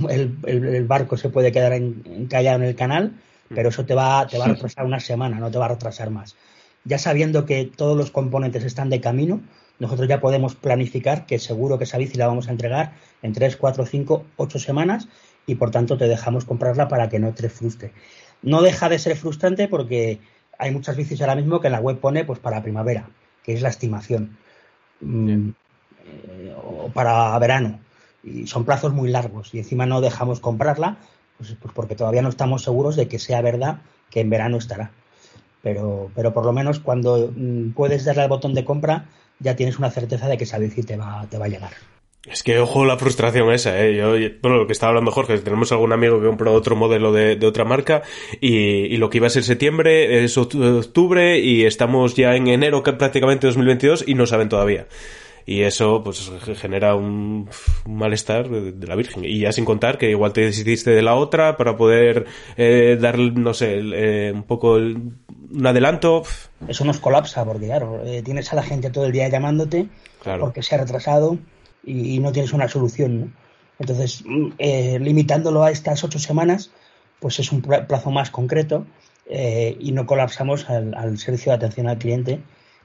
el, barco se puede quedar encallado en el canal, pero eso te va, te va a retrasar una semana, no te va a retrasar más. Ya sabiendo que todos los componentes están de camino, nosotros ya podemos planificar que seguro que esa bici la vamos a entregar en 3, 4, 5, 8 semanas y por tanto te dejamos comprarla para que no te frustre. No deja de ser frustrante porque hay muchas bicis ahora mismo que en la web pone pues para primavera, que es la estimación, mm, eh, o para verano y son plazos muy largos y encima no dejamos comprarla pues, pues, porque todavía no estamos seguros de que sea verdad que en verano estará. Pero, pero por lo menos cuando mm, puedes darle al botón de compra ya tienes una certeza de que esa bici te va, te va a llegar. Es que ojo la frustración esa, ¿eh? Yo, bueno, lo que estaba hablando Jorge, tenemos algún amigo que compró otro modelo de, de otra marca y, y, lo que iba a ser septiembre es octubre y estamos ya en enero prácticamente 2022 y no saben todavía. Y eso pues genera un, malestar de, la Virgen. Y ya sin contar que igual te decidiste de la otra para poder eh, dar no sé eh, un poco un adelanto. Eso nos colapsa porque claro eh, tienes a la gente todo el día llamándote porque se ha retrasado y, no tienes una solución entonces mm, eh, limitándolo a estas ocho semanas pues es un plazo más concreto y no colapsamos al, al servicio de atención al cliente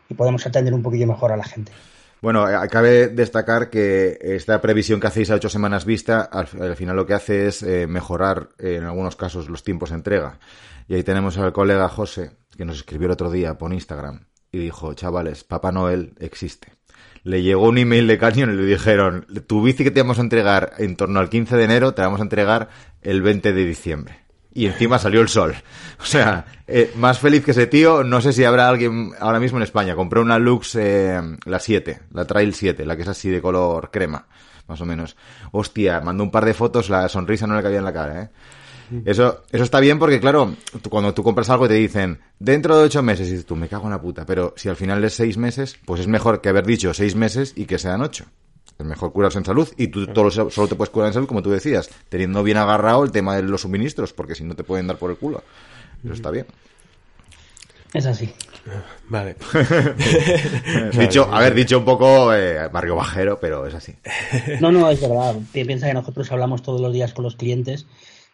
y podemos atender un poquillo mejor a la gente. Bueno, cabe destacar que esta previsión que hacéis a ocho semanas vista, al, final lo que hace es eh, mejorar eh, en algunos casos los tiempos de entrega. Y ahí tenemos al colega José, que nos escribió el otro día por Instagram y dijo, chavales, Papá Noel existe. Le llegó un email de Canyon y le dijeron, tu bici que te vamos a entregar en torno al 15 de enero, te vamos a entregar el 20 de diciembre y encima salió el sol. *laughs* O sea, eh, más feliz que ese tío, no sé si habrá alguien ahora mismo en España. Compré una Lux, eh, la 7, la Trail 7, la que es así de color crema, más o menos. Hostia, mandó un par de fotos, la sonrisa no le cabía en la cara, ¿eh? Eso, eso está bien porque, claro, cuando tú compras algo te dicen, dentro de ocho meses, y dices tú, me cago en la puta, pero si al final es seis meses, pues es mejor que haber dicho seis meses y que sean ocho. Es mejor curarse en salud y tú solo te puedes curar en salud, como tú decías, teniendo bien agarrado el tema de los suministros, porque si no te pueden dar por el culo. Eso está bien. Es así. Vale. *laughs* *laughs* dicho, haber dicho un poco eh, barrio bajero, pero es así. No, no, es verdad. Piensa que nosotros hablamos todos los días con los clientes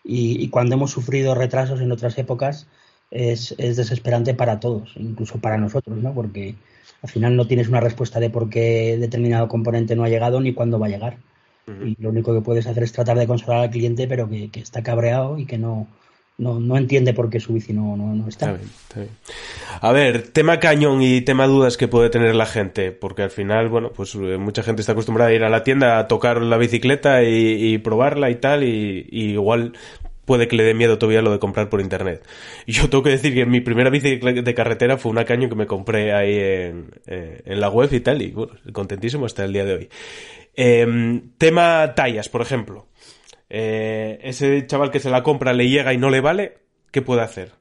y, cuando hemos sufrido retrasos en otras épocas es, es, desesperante para todos, incluso para nosotros, ¿no? Porque al final no tienes una respuesta de por qué determinado componente no ha llegado ni cuándo va a llegar. Y lo único que puedes hacer es tratar de consolar al cliente, pero que, está cabreado y que no, no, entiende por qué su bici no, no, está. A ver, tema cañón y tema dudas que puede tener la gente, porque al final, bueno, pues eh, mucha gente está acostumbrada a ir a la tienda a tocar la bicicleta y, probarla y tal, y, igual puede que le dé miedo todavía lo de comprar por internet. *laughs* Yo tengo que decir que mi primera bici de carretera fue una caño que me compré ahí en, eh, en la web y tal, y bueno, contentísimo hasta el día de hoy. Em, tema tallas, por ejemplo. Eh, ese chaval que se la compra le llega y no le vale, ¿qué puede hacer?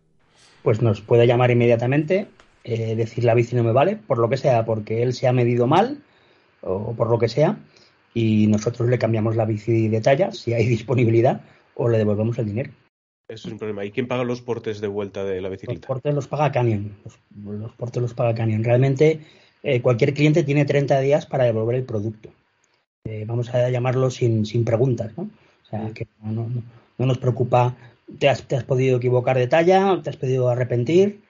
Pues nos puede llamar inmediatamente, eh, decir la bici no me vale, por lo que sea, porque él se ha medido mal o por lo que sea, y nosotros le cambiamos la bici de talla si hay *laughs* disponibilidad o le devolvemos el dinero. Eso es un problema. ¿Y quién paga los portes de vuelta de la bicicleta? Los portes los paga Canyon. Los, portes los paga Canyon. Realmente eh, cualquier cliente tiene 30 días para devolver el producto. Eh, vamos a llamarlo sin, sin preguntas, ¿no? O sea, que no, nos preocupa. Te has, te has, podido equivocar de talla, te has podido arrepentir,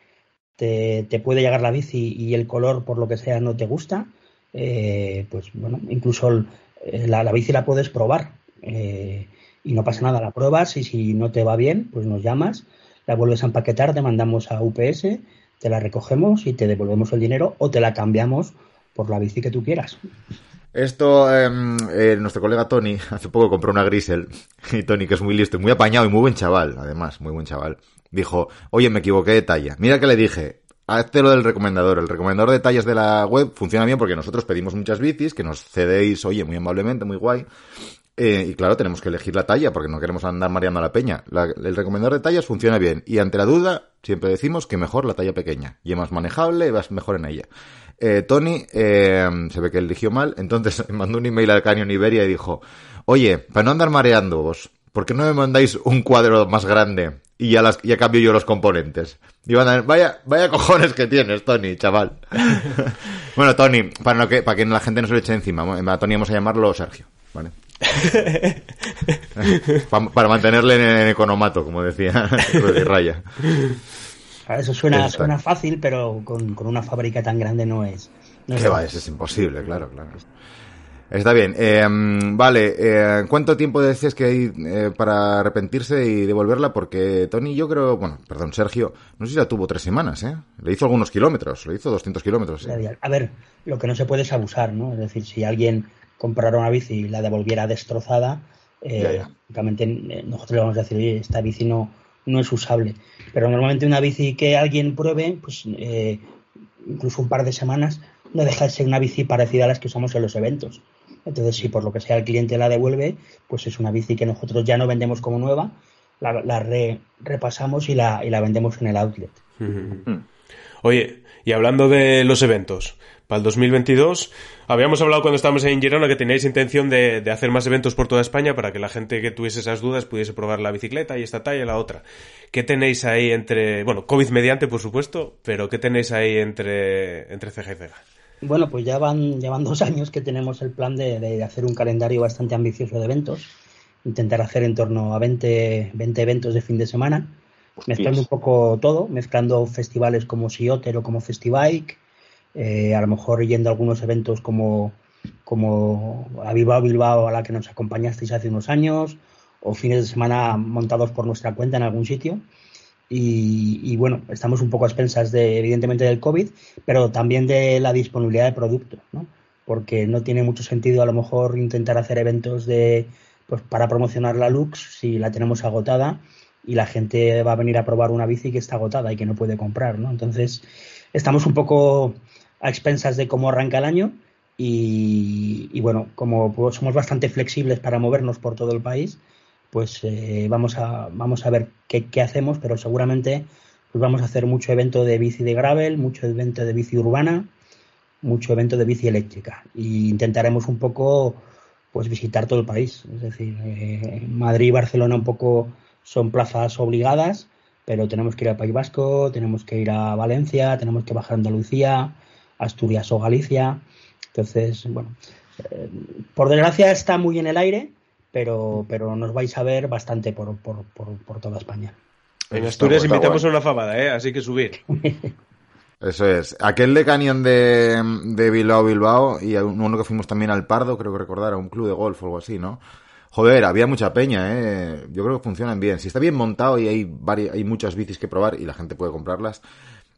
te, puede llegar la bici y el color, por lo que sea, no te gusta. Eh, pues bueno, incluso la, la, bici la puedes probar. Eh, y no pasa nada, la pruebas y si no te va bien, pues nos llamas, la vuelves a empaquetar, te mandamos a UPS, te la recogemos y te devolvemos el dinero o te la cambiamos por la bici que tú quieras. Esto, em, eh, nuestro colega Tony *laughs* hace poco compró una Grisel y Tony, que es muy listo muy apañado y muy buen chaval, además, muy buen chaval, dijo, oye, me equivoqué de talla. Mira que le dije, hazte lo del recomendador. El recomendador de tallas de la web funciona bien porque nosotros pedimos muchas bicis que nos cedéis, oye, muy amablemente, muy guay Eh, y claro, tenemos que elegir la talla porque no queremos andar mareando a la peña. El recomendador de tallas funciona bien y ante la duda siempre decimos que mejor la talla pequeña. Y es más manejable y vas mejor en ella. Eh, Tony eh, se ve que eligió mal, entonces *laughs* mandó un email al Canyon Iberia y dijo, oye, para no andar mareando vos, ¿por qué no me mandáis un cuadro más grande y ya, las, cambio yo los componentes? Y van a ver, vaya, vaya cojones que tienes, Tony, chaval. *laughs* bueno, Tony, para, no que, para que la gente no se lo eche encima, a Tony vamos a llamarlo Sergio, ¿vale? *laughs* Pa- para mantenerle en, en economato, como decía *laughs* Raya. Eso suena, suena fácil, pero con, con una fábrica tan grande no es. No es ¿Qué va? Eso es imposible, claro, claro. Está bien. Eh, vale, eh, ¿cuánto tiempo decías que hay eh, para arrepentirse y devolverla? Porque Tony, yo creo, bueno, perdón, Sergio, no sé si la tuvo tres semanas, ¿eh? Le hizo algunos kilómetros, le hizo 200 kilómetros. A ver, lo que no se puede es abusar, ¿no? Es decir, si alguien comprara una bici y la devolviera destrozada, eh, Ya, ya. lógicamente, eh, nosotros le vamos a decir, oye, esta bici no, no es usable. Pero normalmente una bici que alguien pruebe, pues eh, incluso un par de semanas, no deja de ser una bici parecida a las que usamos en los eventos. Entonces, si por lo que sea el cliente la devuelve, pues es una bici que nosotros ya no vendemos como nueva, la, la re- repasamos y la, y la vendemos en el outlet. Oye, y hablando de los eventos, para el 2022, habíamos hablado cuando estábamos en Girona que teníais intención de, hacer más eventos por toda España para que la gente que tuviese esas dudas pudiese probar la bicicleta y esta talla y la otra. ¿Qué tenéis ahí entre, bueno, COVID mediante, por supuesto, pero qué tenéis ahí entre, entre ceja y ceja? Bueno, pues ya van, ya van dos años que tenemos el plan de, de hacer un calendario bastante ambicioso de eventos. Intentar hacer en torno a 20, 20 eventos de fin de semana, mezclando un poco todo, mezclando festivales como Sioter o como Festibike, eh, a lo mejor yendo a algunos eventos como, como a Bilbao Bilbao a la que nos acompañasteis hace unos años, o fines de semana montados por nuestra cuenta en algún sitio. Y, y, bueno, estamos un poco a expensas de, evidentemente, del COVID, pero también de la disponibilidad de producto, ¿no? Porque no tiene mucho sentido a lo mejor intentar hacer eventos de, pues, para promocionar la Lux si la tenemos agotada y la gente va a venir a probar una bici que está agotada y que no puede comprar, ¿no? Entonces, estamos un poco a expensas de cómo arranca el año y, bueno, como pues, somos bastante flexibles para movernos por todo el país, pues eh, vamos, a, vamos a ver qué, hacemos, pero seguramente pues vamos a hacer mucho evento de bici de gravel, mucho evento de bici urbana, mucho evento de bici eléctrica. Y intentaremos un poco pues visitar todo el país. Es decir, eh, Madrid y Barcelona un poco son plazas obligadas, pero tenemos que ir al País Vasco, tenemos que ir a Valencia, tenemos que bajar a Andalucía, Asturias o Galicia. Entonces, bueno, eh, por desgracia está muy en el aire, pero, pero nos vais a ver bastante por, por, por, por toda España. En Asturias está invitamos a una fabada, ¿eh? así que subir. *laughs* Eso es. Aquel de Canyon de, de Bilbao, Bilbao, y uno que fuimos también al Pardo, creo que recordar, a un club de golf o algo así, ¿no? Joder, había mucha peña, ¿eh? Yo creo que funcionan bien. Si está bien montado y hay, varias, hay muchas bicis que probar y la gente puede comprarlas,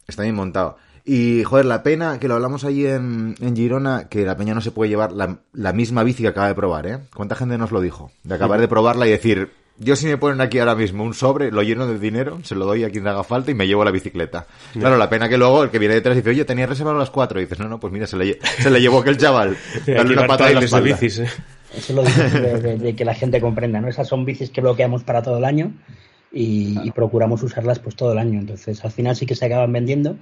está bien montado. Y, joder, la pena, que lo hablamos allí en, en Girona, que la peña no se puede llevar la, la, misma bici que acaba de probar, ¿eh? ¿Cuánta gente nos lo dijo? De acabar de probarla y decir, yo si me ponen aquí ahora mismo un sobre, lo lleno de dinero, se lo doy a quien haga falta y me llevo la bicicleta. Yeah. Claro, la pena que luego el que viene detrás dice, oye, tenía reservado las cuatro. Y dices, no, no, pues mira, se le, se le llevó aquel chaval. *laughs* Dale una patada en la bicis, ¿eh? Eso es lo difícil de, de, *laughs* de, que la gente comprenda, ¿no? Esas son bicis que bloqueamos para todo el año y, claro. y procuramos usarlas pues todo el año. Entonces, al final sí que se acaban vendiendo.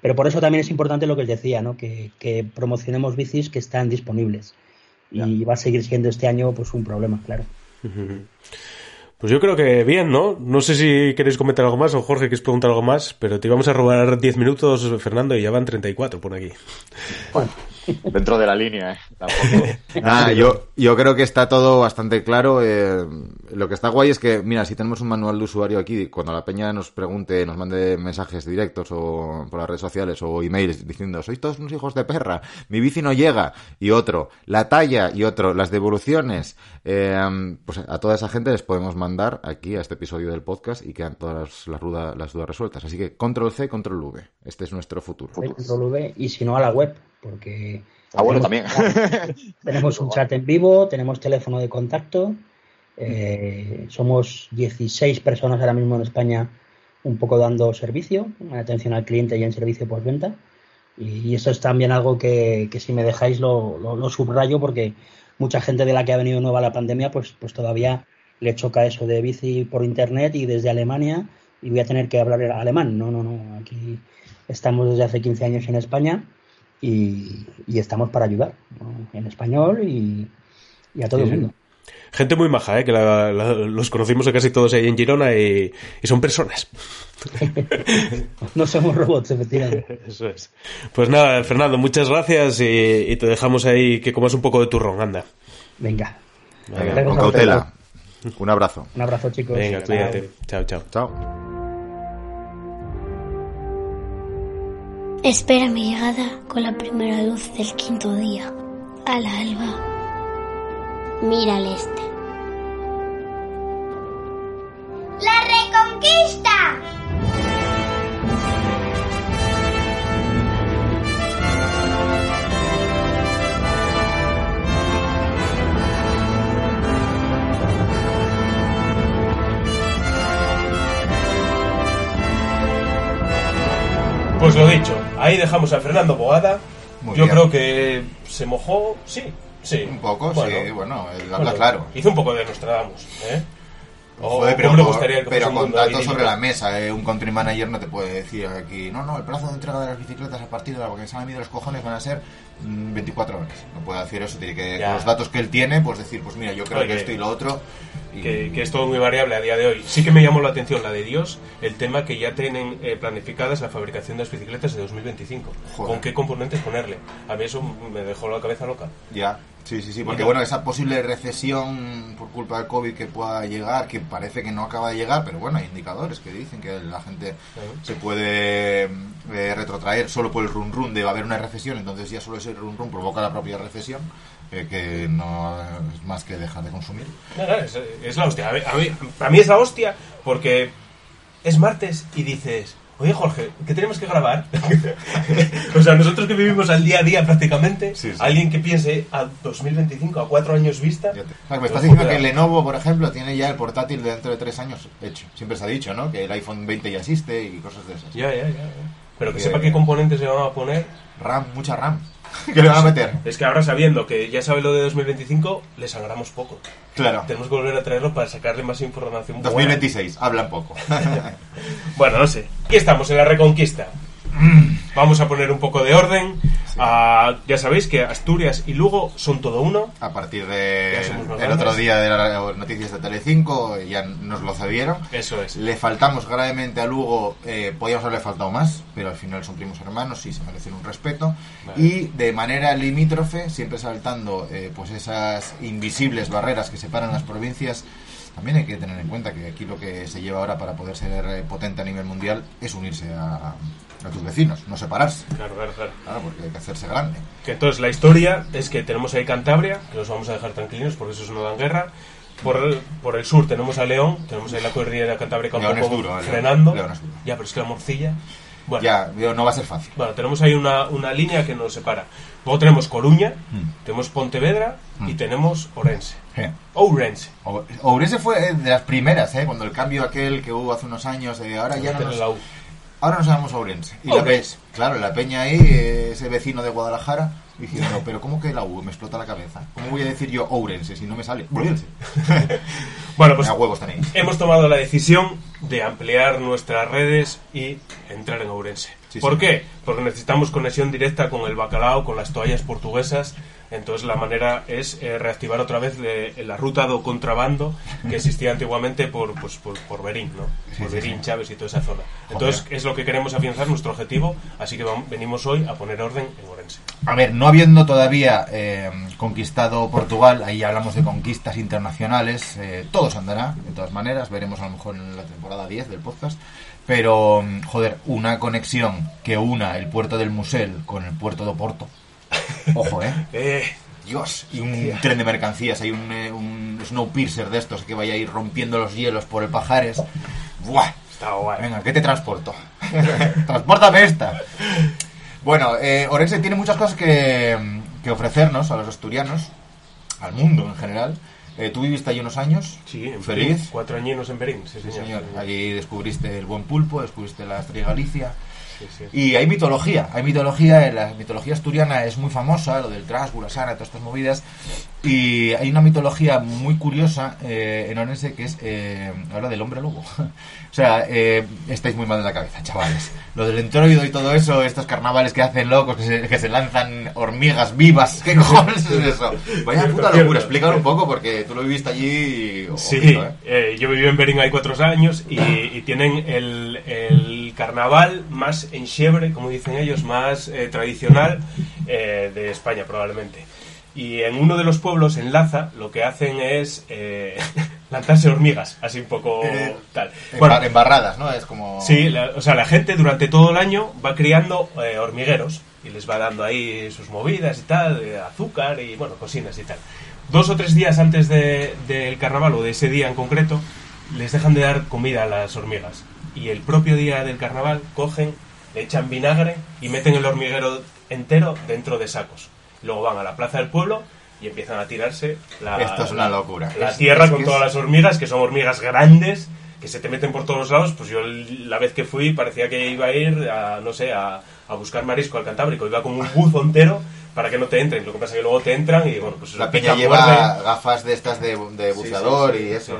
Pero por eso también es importante lo que os decía, ¿no? Que, que promocionemos bicis que están disponibles. Ya. Y va a seguir siendo este año pues un problema, claro. Pues yo creo que bien, ¿no? No sé si queréis comentar algo más o Jorge quieres preguntar algo más, pero te íbamos a robar 10 minutos, Fernando, y ya van 34 por aquí. Bueno, *laughs* dentro de la línea, ¿eh? *laughs* ah, yo, yo creo que está todo bastante claro. Eh, lo que está guay es que, mira, si tenemos un manual de usuario aquí, cuando la peña nos pregunte, nos mande mensajes directos o por las redes sociales o emails diciendo, sois todos unos hijos de perra, mi bici no llega, y otro, la talla, y otro, las devoluciones, eh, pues a toda esa gente les podemos mandar aquí a este episodio del podcast y quedan todas las, las, dudas, las dudas resueltas. Así que control C, control V. Este es nuestro futuro. Control V y si no a la web, porque Ah, bueno, también. *laughs* tenemos un chat en vivo, tenemos teléfono de contacto. Eh, somos 16 personas ahora mismo en España un poco dando servicio, atención al cliente y en servicio postventa. Y, y eso es también algo que, que si me dejáis lo, lo, lo, subrayo porque mucha gente de la que ha venido nueva la pandemia, pues, pues todavía le choca eso de bici por internet y desde Alemania y voy a tener que hablar alemán. No, no, no. Aquí estamos desde hace 15 años en España y, y estamos para ayudar ¿no? en español y, y a todo Sí, el mundo. Gente muy maja, ¿eh? que la- la- los conocimos a casi todos ahí en Girona y, y son personas. *laughs* No somos robots, efectivamente. *laughs* Eso es. Pues nada, Fernando, muchas gracias y, y te dejamos ahí que comas un poco de turrón, anda. Venga. Con cautela. Un abrazo. Un abrazo, chicos. Venga, cuídate. Chao, chao. Chao. Espera mi llegada con la primera luz del quinto día, al alba. Mira al este. ¡La reconquista! Pues lo dicho, ahí dejamos a Fernando Boada. Muy Yo bien. creo que se mojó, sí, sí. Un poco, sí, bueno, él habla bueno, claro. Hizo un poco de Nostradamus, ¿eh? O Joder, pero, le gustaría que pero con datos sobre la mesa, ¿eh? un country manager no te puede decir aquí, no, no, el plazo de entrega de las bicicletas a partir de la porque se han los cojones van a ser mm, 24 horas. No puede hacer eso, tiene que, Ya. con los datos que él tiene, pues decir, pues mira, yo creo Oye, que esto y lo otro. Que, que es todo muy variable a día de hoy. Sí que me llamó la atención la de Dios, el tema que ya tienen eh, planificadas la fabricación de las bicicletas de 2025. Joder. ¿Con qué componentes ponerle? A mí eso me dejó la cabeza loca. Ya, sí, sí, sí, porque Mira. bueno, esa posible recesión por culpa del COVID que pueda llegar, que parece que no acaba de llegar, pero bueno, hay indicadores que dicen que la gente se puede eh, retrotraer solo por el run run de va a haber una recesión, entonces ya solo ese run run provoca la propia recesión, eh, que no es más que dejar de consumir. No, no, es, es la hostia. A mí, a mí- es la hostia porque es martes y dices, oye Jorge, ¿qué tenemos que grabar? *laughs* o sea, nosotros que vivimos al día a día prácticamente, Sí, sí. alguien que piense a 2025, a cuatro años vista... Te- me estás pues, diciendo que Lenovo, por ejemplo, tiene ya el portátil de dentro de tres años hecho. Siempre se ha dicho, ¿no? Que el iPhone 20 ya existe y cosas de esas. Ya, ya, ya. ya. Pero que Que- sepa qué componentes se van a poner. RAM, mucha RAM. ¿Qué le van a meter? Es que ahora sabiendo que ya sabe lo de 2025, le sangramos poco. Claro. Tenemos que volver a traerlo para sacarle más información. buena. 2026, hablan poco. *laughs* Bueno, no sé. Aquí estamos en la Reconquista. Vamos a poner un poco de orden. Ah, ya sabéis que Asturias y Lugo son todo uno. A partir de el otro día de las noticias de Telecinco ya nos lo cedieron. Eso es. Le faltamos gravemente a Lugo, eh, podíamos haberle faltado más, pero al final son primos hermanos y se merecen un respeto. Vale. Y de manera limítrofe, siempre saltando eh, pues esas invisibles barreras que separan las provincias, también hay que tener en cuenta que aquí lo que se lleva ahora para poder ser eh, potente a nivel mundial es unirse a, a tus vecinos, no separarse. Claro, claro, claro. Claro, porque hay que hacerse grande. Que entonces la historia es que tenemos ahí Cantabria, que los vamos a dejar tranquilos porque esos no dan guerra. Por el, por el sur tenemos a León, tenemos ahí la cordillera cantábrica un León poco duro, eh, León. frenando. León es duro. Ya, pero es que la morcilla. Bueno, Ya, digo, no va a ser fácil. Bueno, tenemos ahí una, una línea que nos separa. Luego tenemos Coruña, Mm. tenemos Pontevedra y Mm. tenemos Orense. Eh. Ourense. O- Ourense fue eh, de las primeras, ¿eh? Cuando el cambio aquel que hubo hace unos años, de ahora ya no nos. Ahora nos llamamos Ourense. Y la ves, claro, la peña ahí, ese vecino de Guadalajara, diciendo, pero ¿cómo que la U? Me explota la cabeza. ¿Cómo voy a decir yo Ourense si no me sale? Ourense. *laughs* Bueno, pues a huevos tenéis. hemos tomado la decisión de ampliar nuestras redes y entrar en Ourense. Sí, ¿Por sí. qué? Porque necesitamos conexión directa con el bacalao, con las toallas portuguesas. Entonces la manera es eh, reactivar otra vez de- la ruta do contrabando que existía antiguamente por, pues, por, por Berín, ¿no? Por sí, Berín. Chávez y toda esa zona. Entonces es lo que queremos afianzar, nuestro objetivo. Así que vam- venimos hoy a poner orden en Ourense. A ver, no habiendo todavía eh, conquistado Portugal, ahí hablamos de conquistas internacionales, eh, todo se andará, de todas maneras, veremos a lo mejor en la temporada 10 del podcast, pero, joder, una conexión que una el puerto del Musel con el puerto de Porto, *laughs* ojo, ¿eh? Eh, Dios, y un tren de mercancías, hay un, eh, un Snowpiercer de estos que vaya a ir rompiendo los hielos por el Pajares, ¡buah! está guay. Venga, ¿qué te transporto? *laughs* Transpórtame esta. Bueno, eh, Orense tiene muchas cosas que, que ofrecernos a los asturianos, al mundo en general. Eh, Tú viviste allí unos años, Sí, en feliz. Cuatro añinos en Berín, sí, Sí, señor. señor. Sí, señor. Allí descubriste el buen pulpo, descubriste la Estrella Galicia. Sí. Y hay mitología, hay mitología, en la mitología asturiana es muy famosa, lo del Tras, Burasana, todas estas movidas, y hay una mitología muy curiosa eh, en Orense que es, eh, habla del hombre lobo. *laughs* o sea, eh, estáis muy mal de la cabeza, chavales. Lo del entroido y todo eso, estos carnavales que hacen locos, que se, que se lanzan hormigas vivas, ¿qué *laughs* cojones es eso? Vaya puta locura, explícalo un poco porque tú lo viviste allí y... Sí, ojito, ¿eh? eh, yo viví en Bering hay cuatro años y, y tienen el, el carnaval más enxebre, como dicen ellos, más eh, tradicional eh, de España probablemente. Y en uno de los pueblos, en Laza, lo que hacen es eh, *laughs* lanzarse hormigas, así un poco Eh, tal. En, Bueno, bar- en barradas, ¿no? Es como... Sí, la- o sea, la gente durante todo el año va criando eh, hormigueros y les va dando ahí sus movidas y tal, de azúcar y bueno, cocinas y tal. Dos o tres días antes de- del carnaval o de ese día en concreto, les dejan de dar comida a las hormigas. Y el propio día del carnaval cogen, le echan vinagre y meten el hormiguero entero dentro de sacos. Luego van a la plaza del pueblo y empiezan a tirarse la, Esto es una locura. la tierra con todas las hormigas, que son hormigas grandes, que se te meten por todos lados. Pues yo la vez que fui parecía que iba a ir a, no sé, a, a buscar marisco al Cantábrico. Iba con un buzo entero para que no te entren. Lo que pasa es que luego te entran y bueno, pues La pica, peña lleva gafas de estas de, de buceador sí, sí, y eso.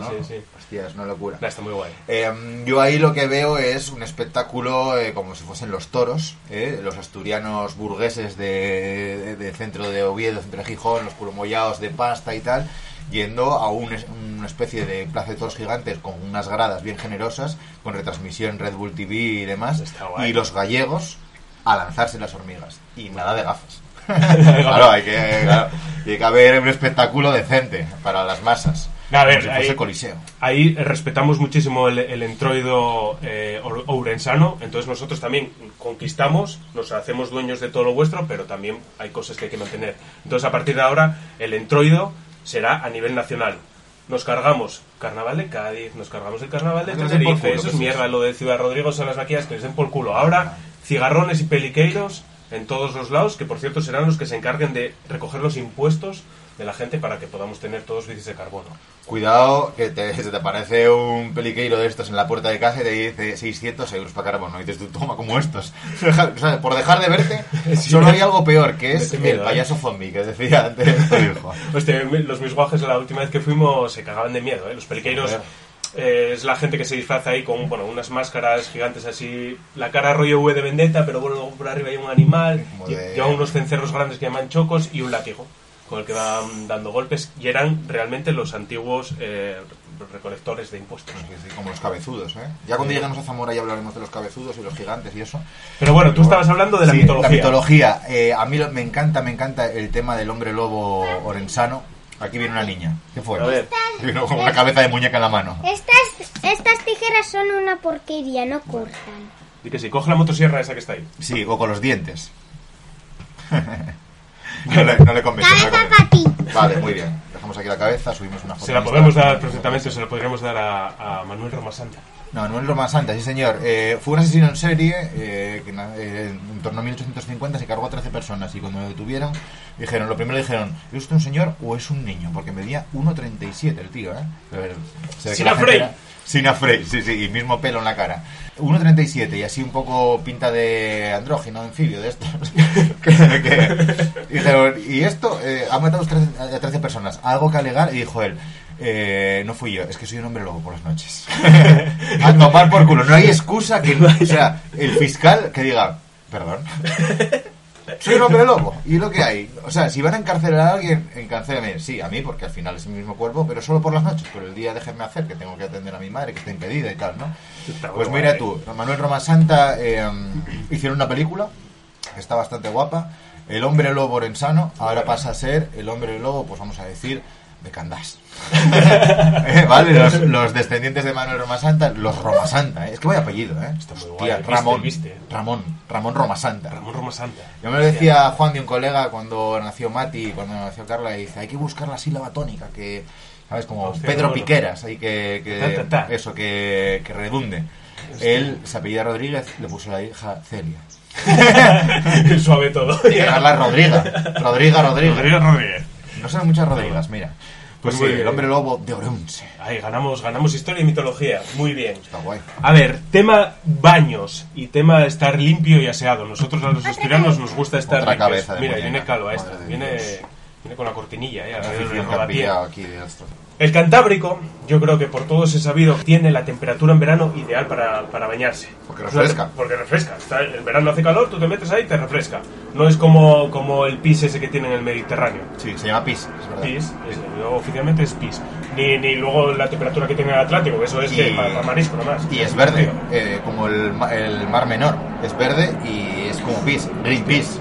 Hostia, es una locura. Nah, está muy guay. Eh, yo ahí lo que veo es un espectáculo eh, como si fuesen los toros, eh, los asturianos burgueses de, de- de centro de Oviedo, centro de Gijón, los puromollados de pasta y tal, yendo a un una especie de plaza de toros gigantes con unas gradas bien generosas, con retransmisión Red Bull TV y demás, Está guay. y los gallegos a lanzarse las hormigas. Y nada de gafas. *laughs* claro, hay que, claro, tiene que haber un espectáculo decente para las masas. A ver, ahí- coliseo. Ahí respetamos muchísimo el, el entroido eh, ou- ourensano, entonces nosotros también conquistamos, nos hacemos dueños de todo lo vuestro, pero también hay cosas que hay que mantener. Entonces a partir de ahora el entroido será a nivel nacional. Nos cargamos Carnaval de Cádiz, nos cargamos el Carnaval de Tenerife, eso es mierda, lo de Ciudad Rodrigo son las vaquillas que les den por culo. Ahora, cigarrones y peliqueiros en todos los lados, que por cierto serán los que se encarguen de recoger los impuestos de la gente para que podamos tener todos bicis de carbono. Cuidado, que te, se te aparece un peliqueiro de estos en la puerta de casa y te dice 600 euros para carbono. Y dices tú, toma como estos. *laughs* O sea, por dejar de verte, *laughs* Sí. solo hay algo peor, que es miedo, el ¿eh? payaso zombie, que decía antes. *laughs* Hostia, los misguajes la última vez que fuimos se cagaban de miedo, ¿eh? Los peliqueiros eh, es la gente que se disfraza ahí con bueno, unas máscaras gigantes así, la cara rollo V de vendetta, pero bueno, luego por arriba hay un animal, Como lle- de- llevan unos cencerros grandes que llaman chocos y un látigo con el que van dando golpes y eran realmente los antiguos eh, recolectores de impuestos. Sí, sí, como los cabezudos, ¿eh? Ya cuando lleguemos a Zamora ya hablaremos de los cabezudos y los gigantes y eso. Pero bueno, tú estabas hablando de la Sí, mitología. La mitología. Eh, a mí lo- me encanta, me encanta el tema del hombre lobo orensano. Aquí viene una niña. ¿Qué fue? A ver. Vino con una cabeza de muñeca en la mano. Estas, estas tijeras son una porquería, no cortan. Y que si coge la motosierra esa que está ahí. Sí, o con los dientes. *laughs* no, le, no le convence. no le convence. para ti. Vale, muy bien. Dejamos aquí la cabeza, subimos una foto. Se la podemos dar perfectamente, se la podríamos dar a, a Manuel Roma Santa. No, Manuel Roma Santa, sí señor. Eh, fue un asesino en serie eh, que eh, en torno a 1850 se cargó a 13 personas y cuando lo detuvieron dijeron, lo primero dijeron, ¿es usted un señor o es un niño? Porque medía 1,37 el tío, ¿eh? Pero se ve que la gente afrey. era- Sin afrey, sí, sí, y mismo pelo en la cara. 1,37 y así un poco pinta de andrógino, anfibio, de estos. *laughs* que, que- dijeron, y esto eh, ha matado a 13, a 13 personas, algo que alegar, y dijo él, eh, no fui yo, es que soy un hombre lobo por las noches. *laughs* a tomar por culo, no hay excusa que, *laughs* o sea, el fiscal que diga, perdón. Soy un hombre lobo. Y lo que hay. O sea, si van a encarcelar a alguien, encarcélame. Sí, a mí, porque al final es mi mismo cuerpo, pero solo por las noches. Por el día déjenme hacer, que tengo que atender a mi madre, que está impedida y tal, ¿no? Pues mira tú, Manuel Roma Santa eh, hicieron una película, que está bastante guapa. El hombre lobo orensano, ahora pasa a ser el hombre lobo, pues vamos a decir, de Candás. Eh, *laughs* ¿Vale? Los, los descendientes de Manuel Roma Santa, los Roma Santa, ¿eh? es que vaya apellido, ¿eh? Está muy Hostia, guay, Ramón, viste. Ramón, Ramón Roma Santa. Ramón Roma Santa. Yo me lo decía Juan de un colega cuando nació Mati, cuando nació Carla, y dice, hay que buscar la sílaba tónica, que, ¿sabes? Como Hostia, Pedro bueno. Piqueras, hay que, que- Ta, ta, ta. eso, que, que redunde. Él se apellida Rodríguez, le puso la hija Celia. *laughs* Suave todo. Y Carla Rodriga. Rodriga, Rodriga. Rodríguez Rodríguez. No son muchas Rodrigas, mira. Pues muy sí, el hombre lobo de Orense. Ahí ganamos, ganamos historia y mitología. Muy bien. Está guay. A ver, tema baños y tema estar limpio y aseado. Nosotros a los asturianos nos gusta estar Otra limpios. cabeza de Mira, muñeca. viene calvo a esta. De Viene, viene con la cortinilla, eh, La alrededor rodapié. pillado aquí de esto. El Cantábrico, yo creo que por todos he sabido, tiene la temperatura en verano ideal para, para bañarse. Porque refresca. Porque refresca. Está, en verano hace calor, tú te metes ahí y te refresca. No es como, como el pis ese que tiene en el Mediterráneo. Sí, se llama PIS, es verdad. Pis, es- oficialmente es pis. Ni, ni luego la temperatura que tiene el Atlántico, eso es Y- que para, marisco nomás. Y es verde, eh, como el, ma- el mar menor. Es verde y es como PIS, Greenpeace.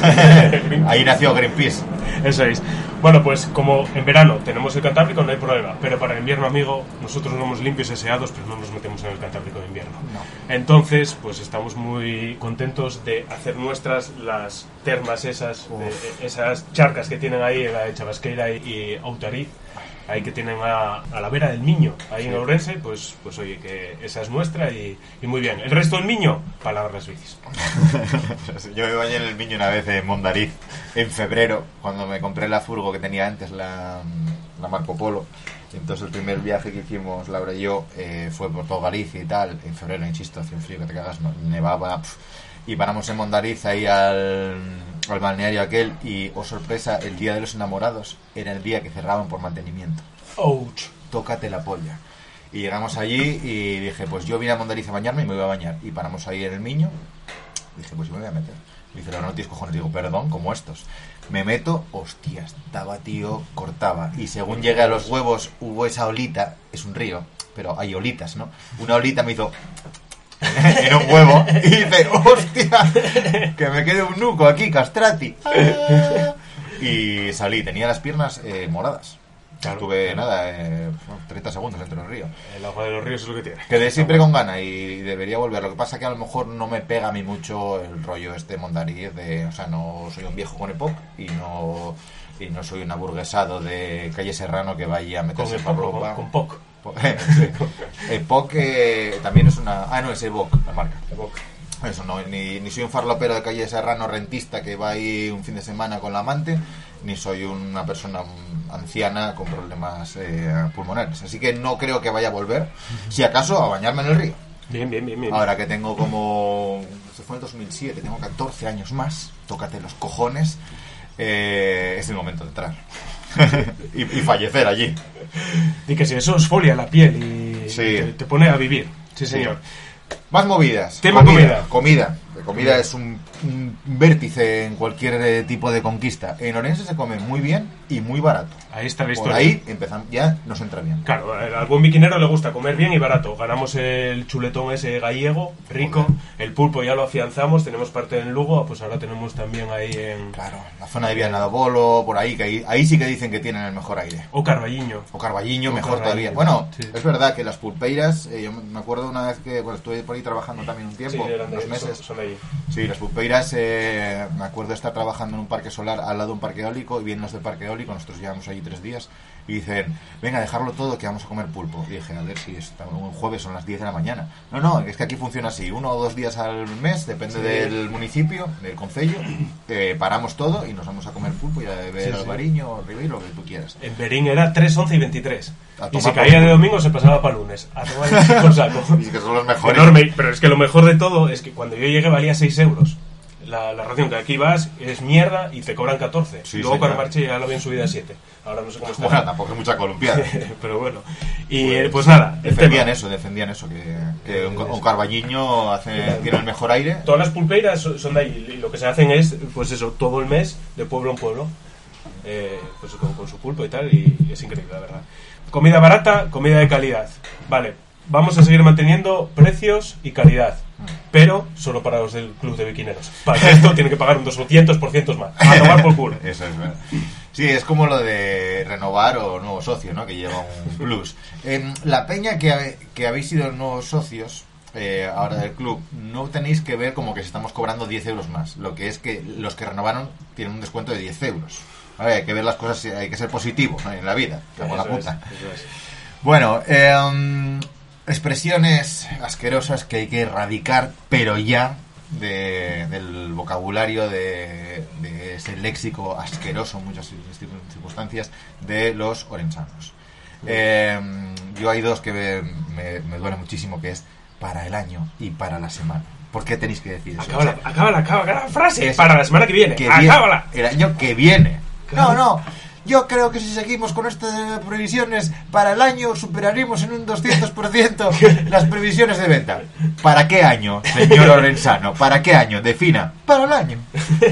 *laughs* *laughs* Ahí nació Greenpeace. *laughs* Eso es. Bueno, pues como en verano tenemos el Cantábrico, no hay problema. Pero para el invierno, amigo, nosotros somos limpios y aseados, pero no nos metemos en el Cantábrico de invierno. Entonces, pues estamos muy contentos de hacer nuestras las termas esas, de- esas charcas que tienen ahí en la de Chabasqueira y, y Outariz. Ahí que tienen a, a la vera del Miño, ahí en Ourense, pues, pues oye, que esa es nuestra y, y muy bien. El resto del Miño, palabras bicis. *laughs* Yo bañé en el Miño una vez en Mondariz, en febrero, cuando me compré la furgo que tenía antes, la, la Marco Polo. Entonces el primer viaje que hicimos, Laura y yo, eh, fue por todo Galicia y tal. En febrero, insisto, hacía un frío que te cagas, nevaba. pf. Y paramos en Mondariz ahí al, al balneario aquel y, oh sorpresa, el día de los enamorados era el día que cerraban por mantenimiento. Ouch. tócate la polla. Y llegamos allí y dije, pues yo vine a Mondariz a bañarme y me voy a bañar. Y paramos ahí en el Miño. Dije, pues yo me voy a meter. Dice, no, no tienes cojones. Digo, perdón, como estos. Me meto, hostia, estaba, tío, cortaba. Y según llegué a los huevos, hubo esa olita, es un río, pero hay olitas, ¿no? Una olita me hizo *laughs* en un huevo y dice, hostia, que me quede un nuco aquí, castrati. *laughs* Y salí, tenía las piernas eh, moradas. Claro. Tuve nada, eh, 30 segundos dentro del río. El agua de los ríos es lo que tiene. Quedé siempre con gana y debería volver. Lo que pasa que a lo mejor no me pega a mí mucho el rollo este mondariz de, o sea, no soy un viejo con EPOC y no y no soy un aburguesado de calle Serrano que vaya a Con meterse el por poco, ropa. con, con POC. Po- *laughs* sí. EPOC eh, también es una, ah no es EVOC la marca. Eso no, ni, ni soy un farlopero de calle Serrano rentista que va ahí un fin de semana con la amante, ni soy una persona anciana con problemas eh, pulmonares. Así que no creo que vaya a volver, si acaso, a bañarme en el río. Bien, bien, bien, bien. Ahora que tengo como. Se fue en el 2007, tengo 14 años más, tócate los cojones, eh, es el momento de entrar. *laughs* y, y fallecer allí. Y que si eso esfolia la piel y Sí. te, te pone a vivir. Sí, Sí. señor. Más movidas. Tema comida. Comida. Comida es un, un vértice en cualquier eh, tipo de conquista. En Orense se come muy bien y muy barato. Ahí está la Por historia. ahí empezamos, ya nos entra bien. Claro, al buen biquinero le gusta comer bien y barato. Ganamos el chuletón ese gallego, rico. El pulpo ya lo afianzamos, tenemos parte en Lugo, pues ahora tenemos también ahí en... Claro, la zona de Viana do Bolo, por ahí, que ahí, ahí sí que dicen que tienen el mejor aire. O Carballiño. O Carballiño, mejor Carballiño, todavía. Bueno, sí. es verdad que las pulpeiras, eh, yo me acuerdo una vez que bueno, estuve por ahí trabajando también un tiempo, Sí, unos son- meses. son de allí. Sí, las pulpeiras, eh, me acuerdo estar trabajando en un parque solar al lado de un parque eólico y vienen los del parque eólico, nosotros llevamos allí tres días y dicen, venga, dejarlo todo que vamos a comer pulpo. Y dije, a ver si es un jueves son las 10 de la mañana. No, no, es que aquí funciona así, uno o dos días al mes, depende Sí. del municipio, del concello, eh, paramos todo y nos vamos a comer pulpo y a beber Sí, sí. albariño, ribey, lo que tú quieras. En Berín era 3, 11 y 23. A Y si caía de domingo se pasaba para lunes. A tomar el saco. *laughs* Y que son los mejores. Enorme, pero es que lo mejor de todo es que cuando yo llegué valía 6 euros. La, la ración que aquí vas es mierda y te cobran 14. Sí, Luego cuando señor. marché ya lo habían subido a 7. Ahora no sé cómo está. Bueno, tampoco es mucha columpiada. *laughs* pero bueno. Y eh, pues nada, Defendían eso, defendían eso, que, que un, un carballiño hace, tiene el mejor aire. Todas las pulpeiras son son de ahí y lo que se hacen es, pues eso, todo el mes, de pueblo en pueblo, eh, pues con, con su pulpo y tal, y, es increíble, la verdad. Comida barata, comida de calidad. Vale, vamos a seguir manteniendo precios y calidad, pero solo para los del club de biquineros. Para esto tienen que pagar un 200% más. A tomar por culo. *laughs* Eso es verdad. Sí, es como lo de renovar o nuevo socio, ¿no? Que lleva un plus. La peña que, habéis sido nuevos socios eh, ahora del club, no tenéis que ver como que estamos cobrando 10 euros más. Lo que es que los que renovaron tienen un descuento de 10 euros. A ver, hay que ver las cosas, hay que ser positivo ¿no? en la vida. Cago en la Eso es, puta. eso es. Bueno, em, expresiones asquerosas que hay que erradicar, pero ya de- del vocabulario de, de ese léxico asqueroso en muchas circun- circunstancias de los orensanos. Eh, yo hay dos que me, me, duelen muchísimo, que es para el año y para la semana. ¿Por qué tenéis que decir eso? Acábala, acábala, acábala la frase Es- para la semana que viene. que viene- acábala. el año que viene. No, no. Yo creo que si seguimos con estas previsiones para el año superaremos en un 200% *laughs* las previsiones de venta. ¿Para qué año, señor Lorenzano? ¿Para qué año? Defina. Para el año.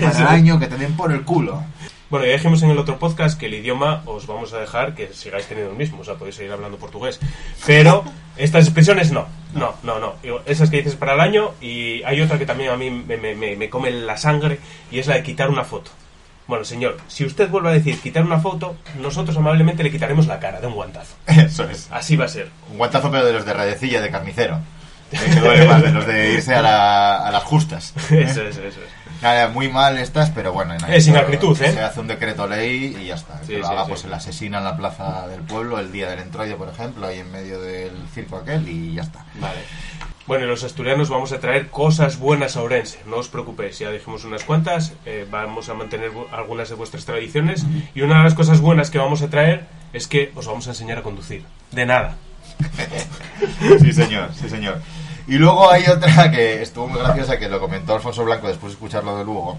Para el año que te den por el culo. Bueno, ya dijimos en el otro podcast que el idioma os vamos a dejar que sigáis teniendo el mismo, o sea, podéis seguir hablando portugués. Pero estas expresiones no, no, no, no. Esas que dices para el año y hay otra que también a mí me, me- me- me come la sangre y es la de quitar una foto. Bueno, señor, si usted vuelve a decir quitar una foto, nosotros amablemente le quitaremos la cara de un guantazo. Eso es. Así va a ser. Un guantazo pero de los de redecilla de carnicero. *laughs* Eh, Que duele más de los de irse a, la- a las justas. *laughs* Eso es, eso es. Nada, muy mal estas, pero bueno. en Es acritud, ¿eh? Se hace un decreto ley y ya está. Sí, que lo sí, haga sí. pues el asesino en la plaza del pueblo, el día del entroide, por ejemplo, ahí en medio del circo aquel y ya está. Vale. Bueno, los asturianos vamos a traer cosas buenas a Orense, no os preocupéis, ya dijimos unas cuantas, eh, vamos a mantener algunas de vuestras tradiciones y una de las cosas buenas que vamos a traer es que os vamos a enseñar a conducir. De nada. *laughs* Sí, señor, sí, señor. Y luego hay otra que estuvo muy graciosa, que lo comentó Alfonso Blanco después de escucharlo de Lugo,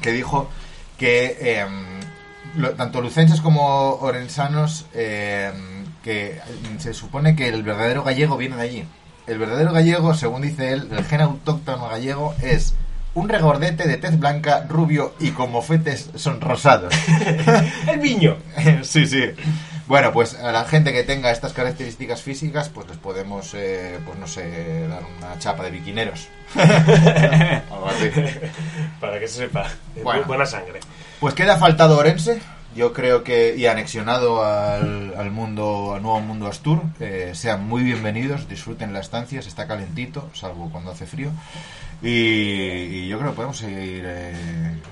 que dijo que em, tanto lucenses como orensanos, em, que se supone que el verdadero gallego viene de allí. El verdadero gallego, según dice él, el gen autóctono gallego es un regordete de tez blanca, rubio y con mofetes sonrosados. *laughs* El viño. *laughs* sí, sí. Bueno, pues a la gente que tenga estas características físicas, pues les podemos, eh, pues no sé, dar una chapa de biquineros. *laughs* Algo así. Para que se sepa. Bueno. bu- Buena sangre. Pues queda faltado Orense, yo creo que, y anexionado al, al mundo, al nuevo mundo Astur. Eh, sean muy bienvenidos, disfruten la estancia, se está calentito, salvo cuando hace frío. Y, y yo creo que podemos seguir eh,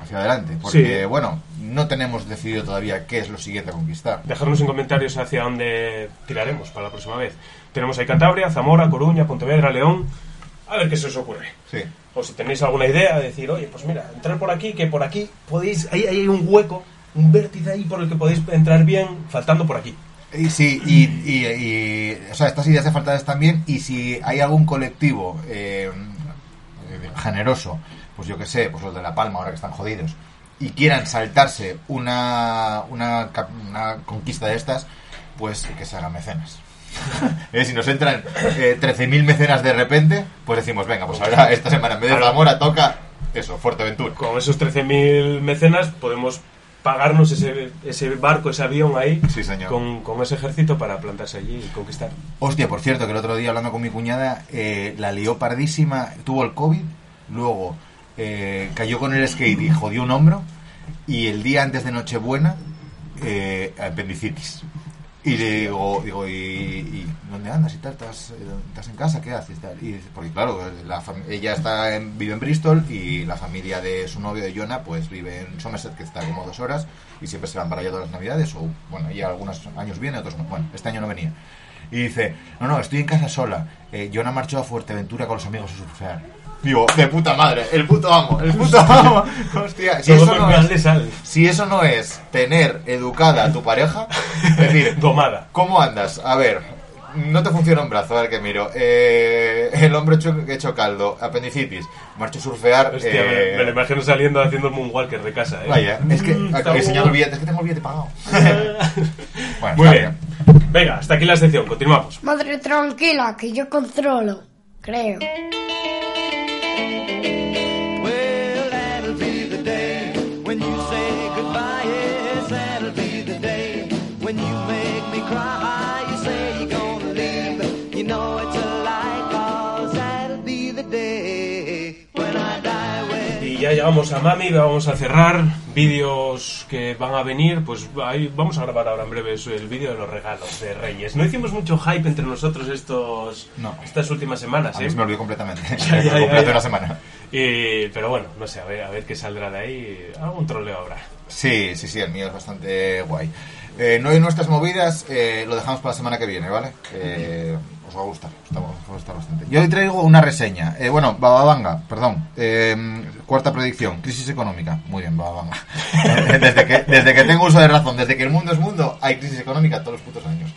hacia adelante, porque Sí. bueno, no tenemos decidido todavía qué es lo siguiente a conquistar. Dejarnos en comentarios hacia dónde tiraremos para la próxima vez. Tenemos ahí Cantabria, Zamora, Coruña, Pontevedra, León. A ver qué se os ocurre. Sí. O si tenéis alguna idea, de decir, oye, pues mira, entrar por aquí, que por aquí podéis, ahí, ahí hay un hueco, un vértice ahí por el que podéis entrar bien, faltando por aquí. Sí, y, y- y, o sea, estas ideas de faltades también, y si hay algún colectivo eh, generoso, pues yo que sé, pues los de La Palma, ahora que están jodidos, y quieran saltarse una, una, conquista de estas, pues que se hagan mecenas. *laughs* Eh, si nos entran eh, 13.000 mecenas de repente, pues decimos, venga, pues ahora esta semana en vez de Claro. Zamora toca eso, Fuerteventura. Con esos 13.000 mecenas podemos pagarnos ese, ese barco, ese avión ahí, Sí, señor. Con, con ese ejército para plantarse allí y conquistar. Hostia, por cierto, que el otro día hablando con mi cuñada, eh, la lió pardísima, tuvo el COVID, luego eh, cayó con el skate y jodió un hombro, y el día antes de Nochebuena, eh, apendicitis. Y le digo, digo ¿y, dónde andas y tal? ¿Estás, eh, estás en casa? ¿Qué haces? Y dice, porque claro, la ella está en- vive en Bristol y la familia de su novio de Jonah pues vive en Somerset, que está como dos horas, y siempre se van para allá todas las navidades, o bueno, ella algunos años viene, otros no. Bueno, este año no venía. Y dice, no, no, estoy en casa sola. Eh, Jonah marchó a Fuerteventura con los amigos a surfear. Digo, de puta madre, el puto amo, el puto *laughs* amo. Hostia, si eso, no es, si eso no es tener educada a tu pareja, es decir, *laughs* Domada. ¿cómo andas? A ver, no te funciona un brazo, a ver que miro. Eh, el hombro hecho, hecho caldo, apendicitis, marcho a surfear. Hostia, eh, me, me lo imagino saliendo haciendo el moonwalker de casa, ¿eh? Vaya, es que Mm, señor billete, es que tengo el billete pagado. *laughs* bueno, Muy bien. Venga, hasta aquí la sección, continuamos. Madre tranquila, que yo controlo, creo. Llegamos a Mami, vamos a cerrar. Vídeos que van a venir, pues ahí vamos a grabar ahora en breve el vídeo de los regalos de Reyes. No hicimos mucho hype entre nosotros estos No. estas últimas semanas, A ¿eh? mí se me olvidó completamente. *laughs* Ya, ya, ya, Completo ya. una semana. Y- pero bueno, no sé, a ver, a ver qué saldrá de ahí. Algún troleo habrá. Sí, sí, sí, el mío es bastante guay. Eh, no hay nuestras movidas, eh, lo dejamos para la semana que viene, ¿vale? Eh, os va a gustar, os va a gustar bastante. Y hoy traigo una reseña. Eh, bueno, Bababanga, perdón. Eh, cuarta predicción, crisis económica. Muy bien, Bababanga. *laughs* desde, que, desde que tengo uso de razón, desde que el mundo es mundo, hay crisis económica todos los putos años.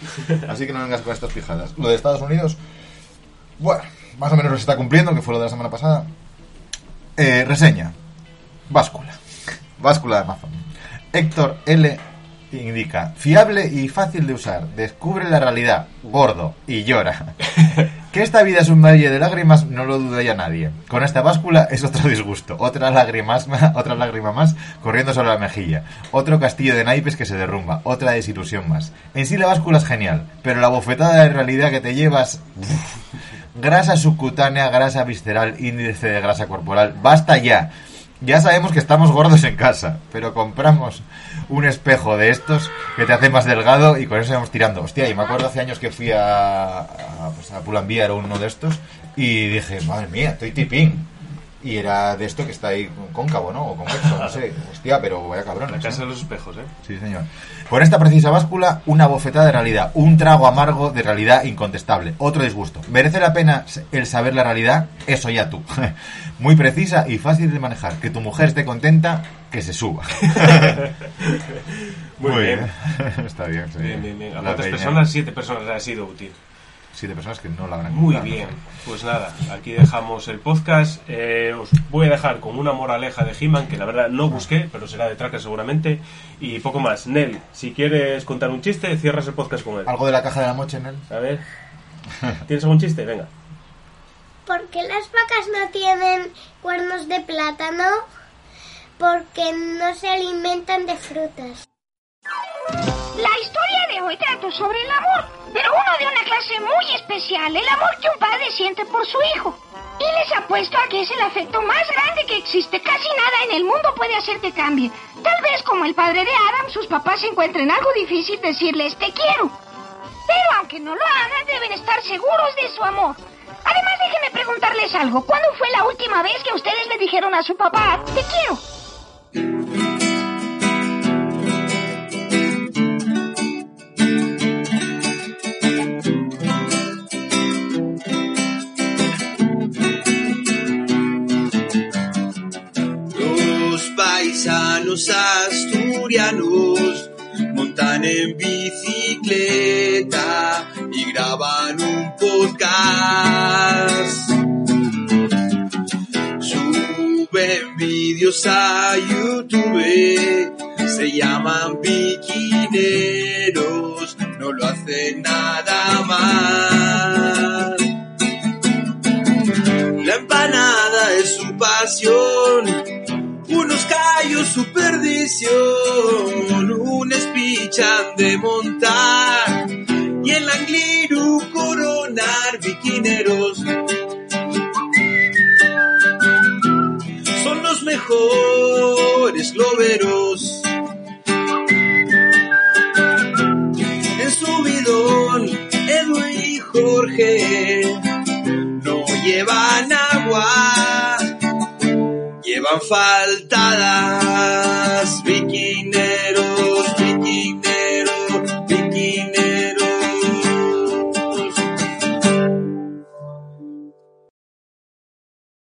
Así que no vengas con estas fijadas. Lo de Estados Unidos, bueno, más o menos se está cumpliendo, que fue lo de la semana pasada. Eh, reseña. Báscula. Báscula de Amazon. Héctor L. indica, fiable y fácil de usar, descubre la realidad, gordo, y llora. *laughs* Que esta vida es un valle de lágrimas no lo duda ya nadie. Con esta báscula es otro disgusto, otra lágrima más, *laughs* otra lágrima más corriendo sobre la mejilla, otro castillo de naipes que se derrumba, otra desilusión más. En sí la báscula es genial, pero la bofetada de realidad que te llevas... *laughs* Grasa subcutánea, grasa visceral, índice de grasa corporal. Basta ya. Ya sabemos que estamos gordos en casa, pero compramos un espejo de estos que te hace más delgado y con eso vamos tirando. Hostia, y me acuerdo hace años que fui a, a, pues a Pull&Bear o uno de estos y dije, madre mía, estoy tipín. Y era de esto que está ahí cóncavo, ¿no? O convexo, no sé. Hostia, pero vaya cabrón. La casa de los espejos, ¿eh? Sí, señor. Con esta precisa báscula, una bofetada de realidad, un trago amargo de realidad incontestable, otro disgusto. ¿Merece la pena el saber la realidad? Eso ya tú. *laughs* Muy precisa y fácil de manejar. Que tu mujer esté contenta, que se suba. *laughs* Muy bien. *laughs* Está bien, sí. Bien, bien, bien. ¿A cuántas personas? Siete personas ha sido útil. Siete personas que no la habrán Muy comprado. bien, pues nada, aquí dejamos el podcast. Eh, os voy a dejar con una moraleja de He-Man que la verdad no busqué, pero será de traca seguramente. Y poco más. Nel, si quieres contar un chiste, cierras el podcast con él. ¿Algo de la caja de la mocha en él? A ver, *laughs* ¿tienes algún chiste? Venga. ¿Por qué las vacas no tienen cuernos de plátano? Porque no se alimentan de frutas. La historia de hoy trata sobre el amor, pero uno de una clase muy especial, el amor que un padre siente por su hijo. Y les apuesto a que es el afecto más grande que existe. Casi nada en el mundo puede hacer que cambie. Tal vez como el padre de Adam, sus papás encuentren algo difícil decirles te quiero. Pero aunque no lo hagan, deben estar seguros de su amor. Además, déjenme preguntarles algo. ¿Cuándo fue la última vez que ustedes le dijeron a su papá te quiero? Paisanos asturianos montan en bicicleta y graban un podcast. Suben vídeos a YouTube, se llaman biquineros, no lo hacen nada mal. La empanada es su pasión, su perdición, un speech han de montar y el angliru coronar biquineros. Son los mejores globeros. En su bidón, Edu y Jorge no llevan agua, llevan faltadas bikineros.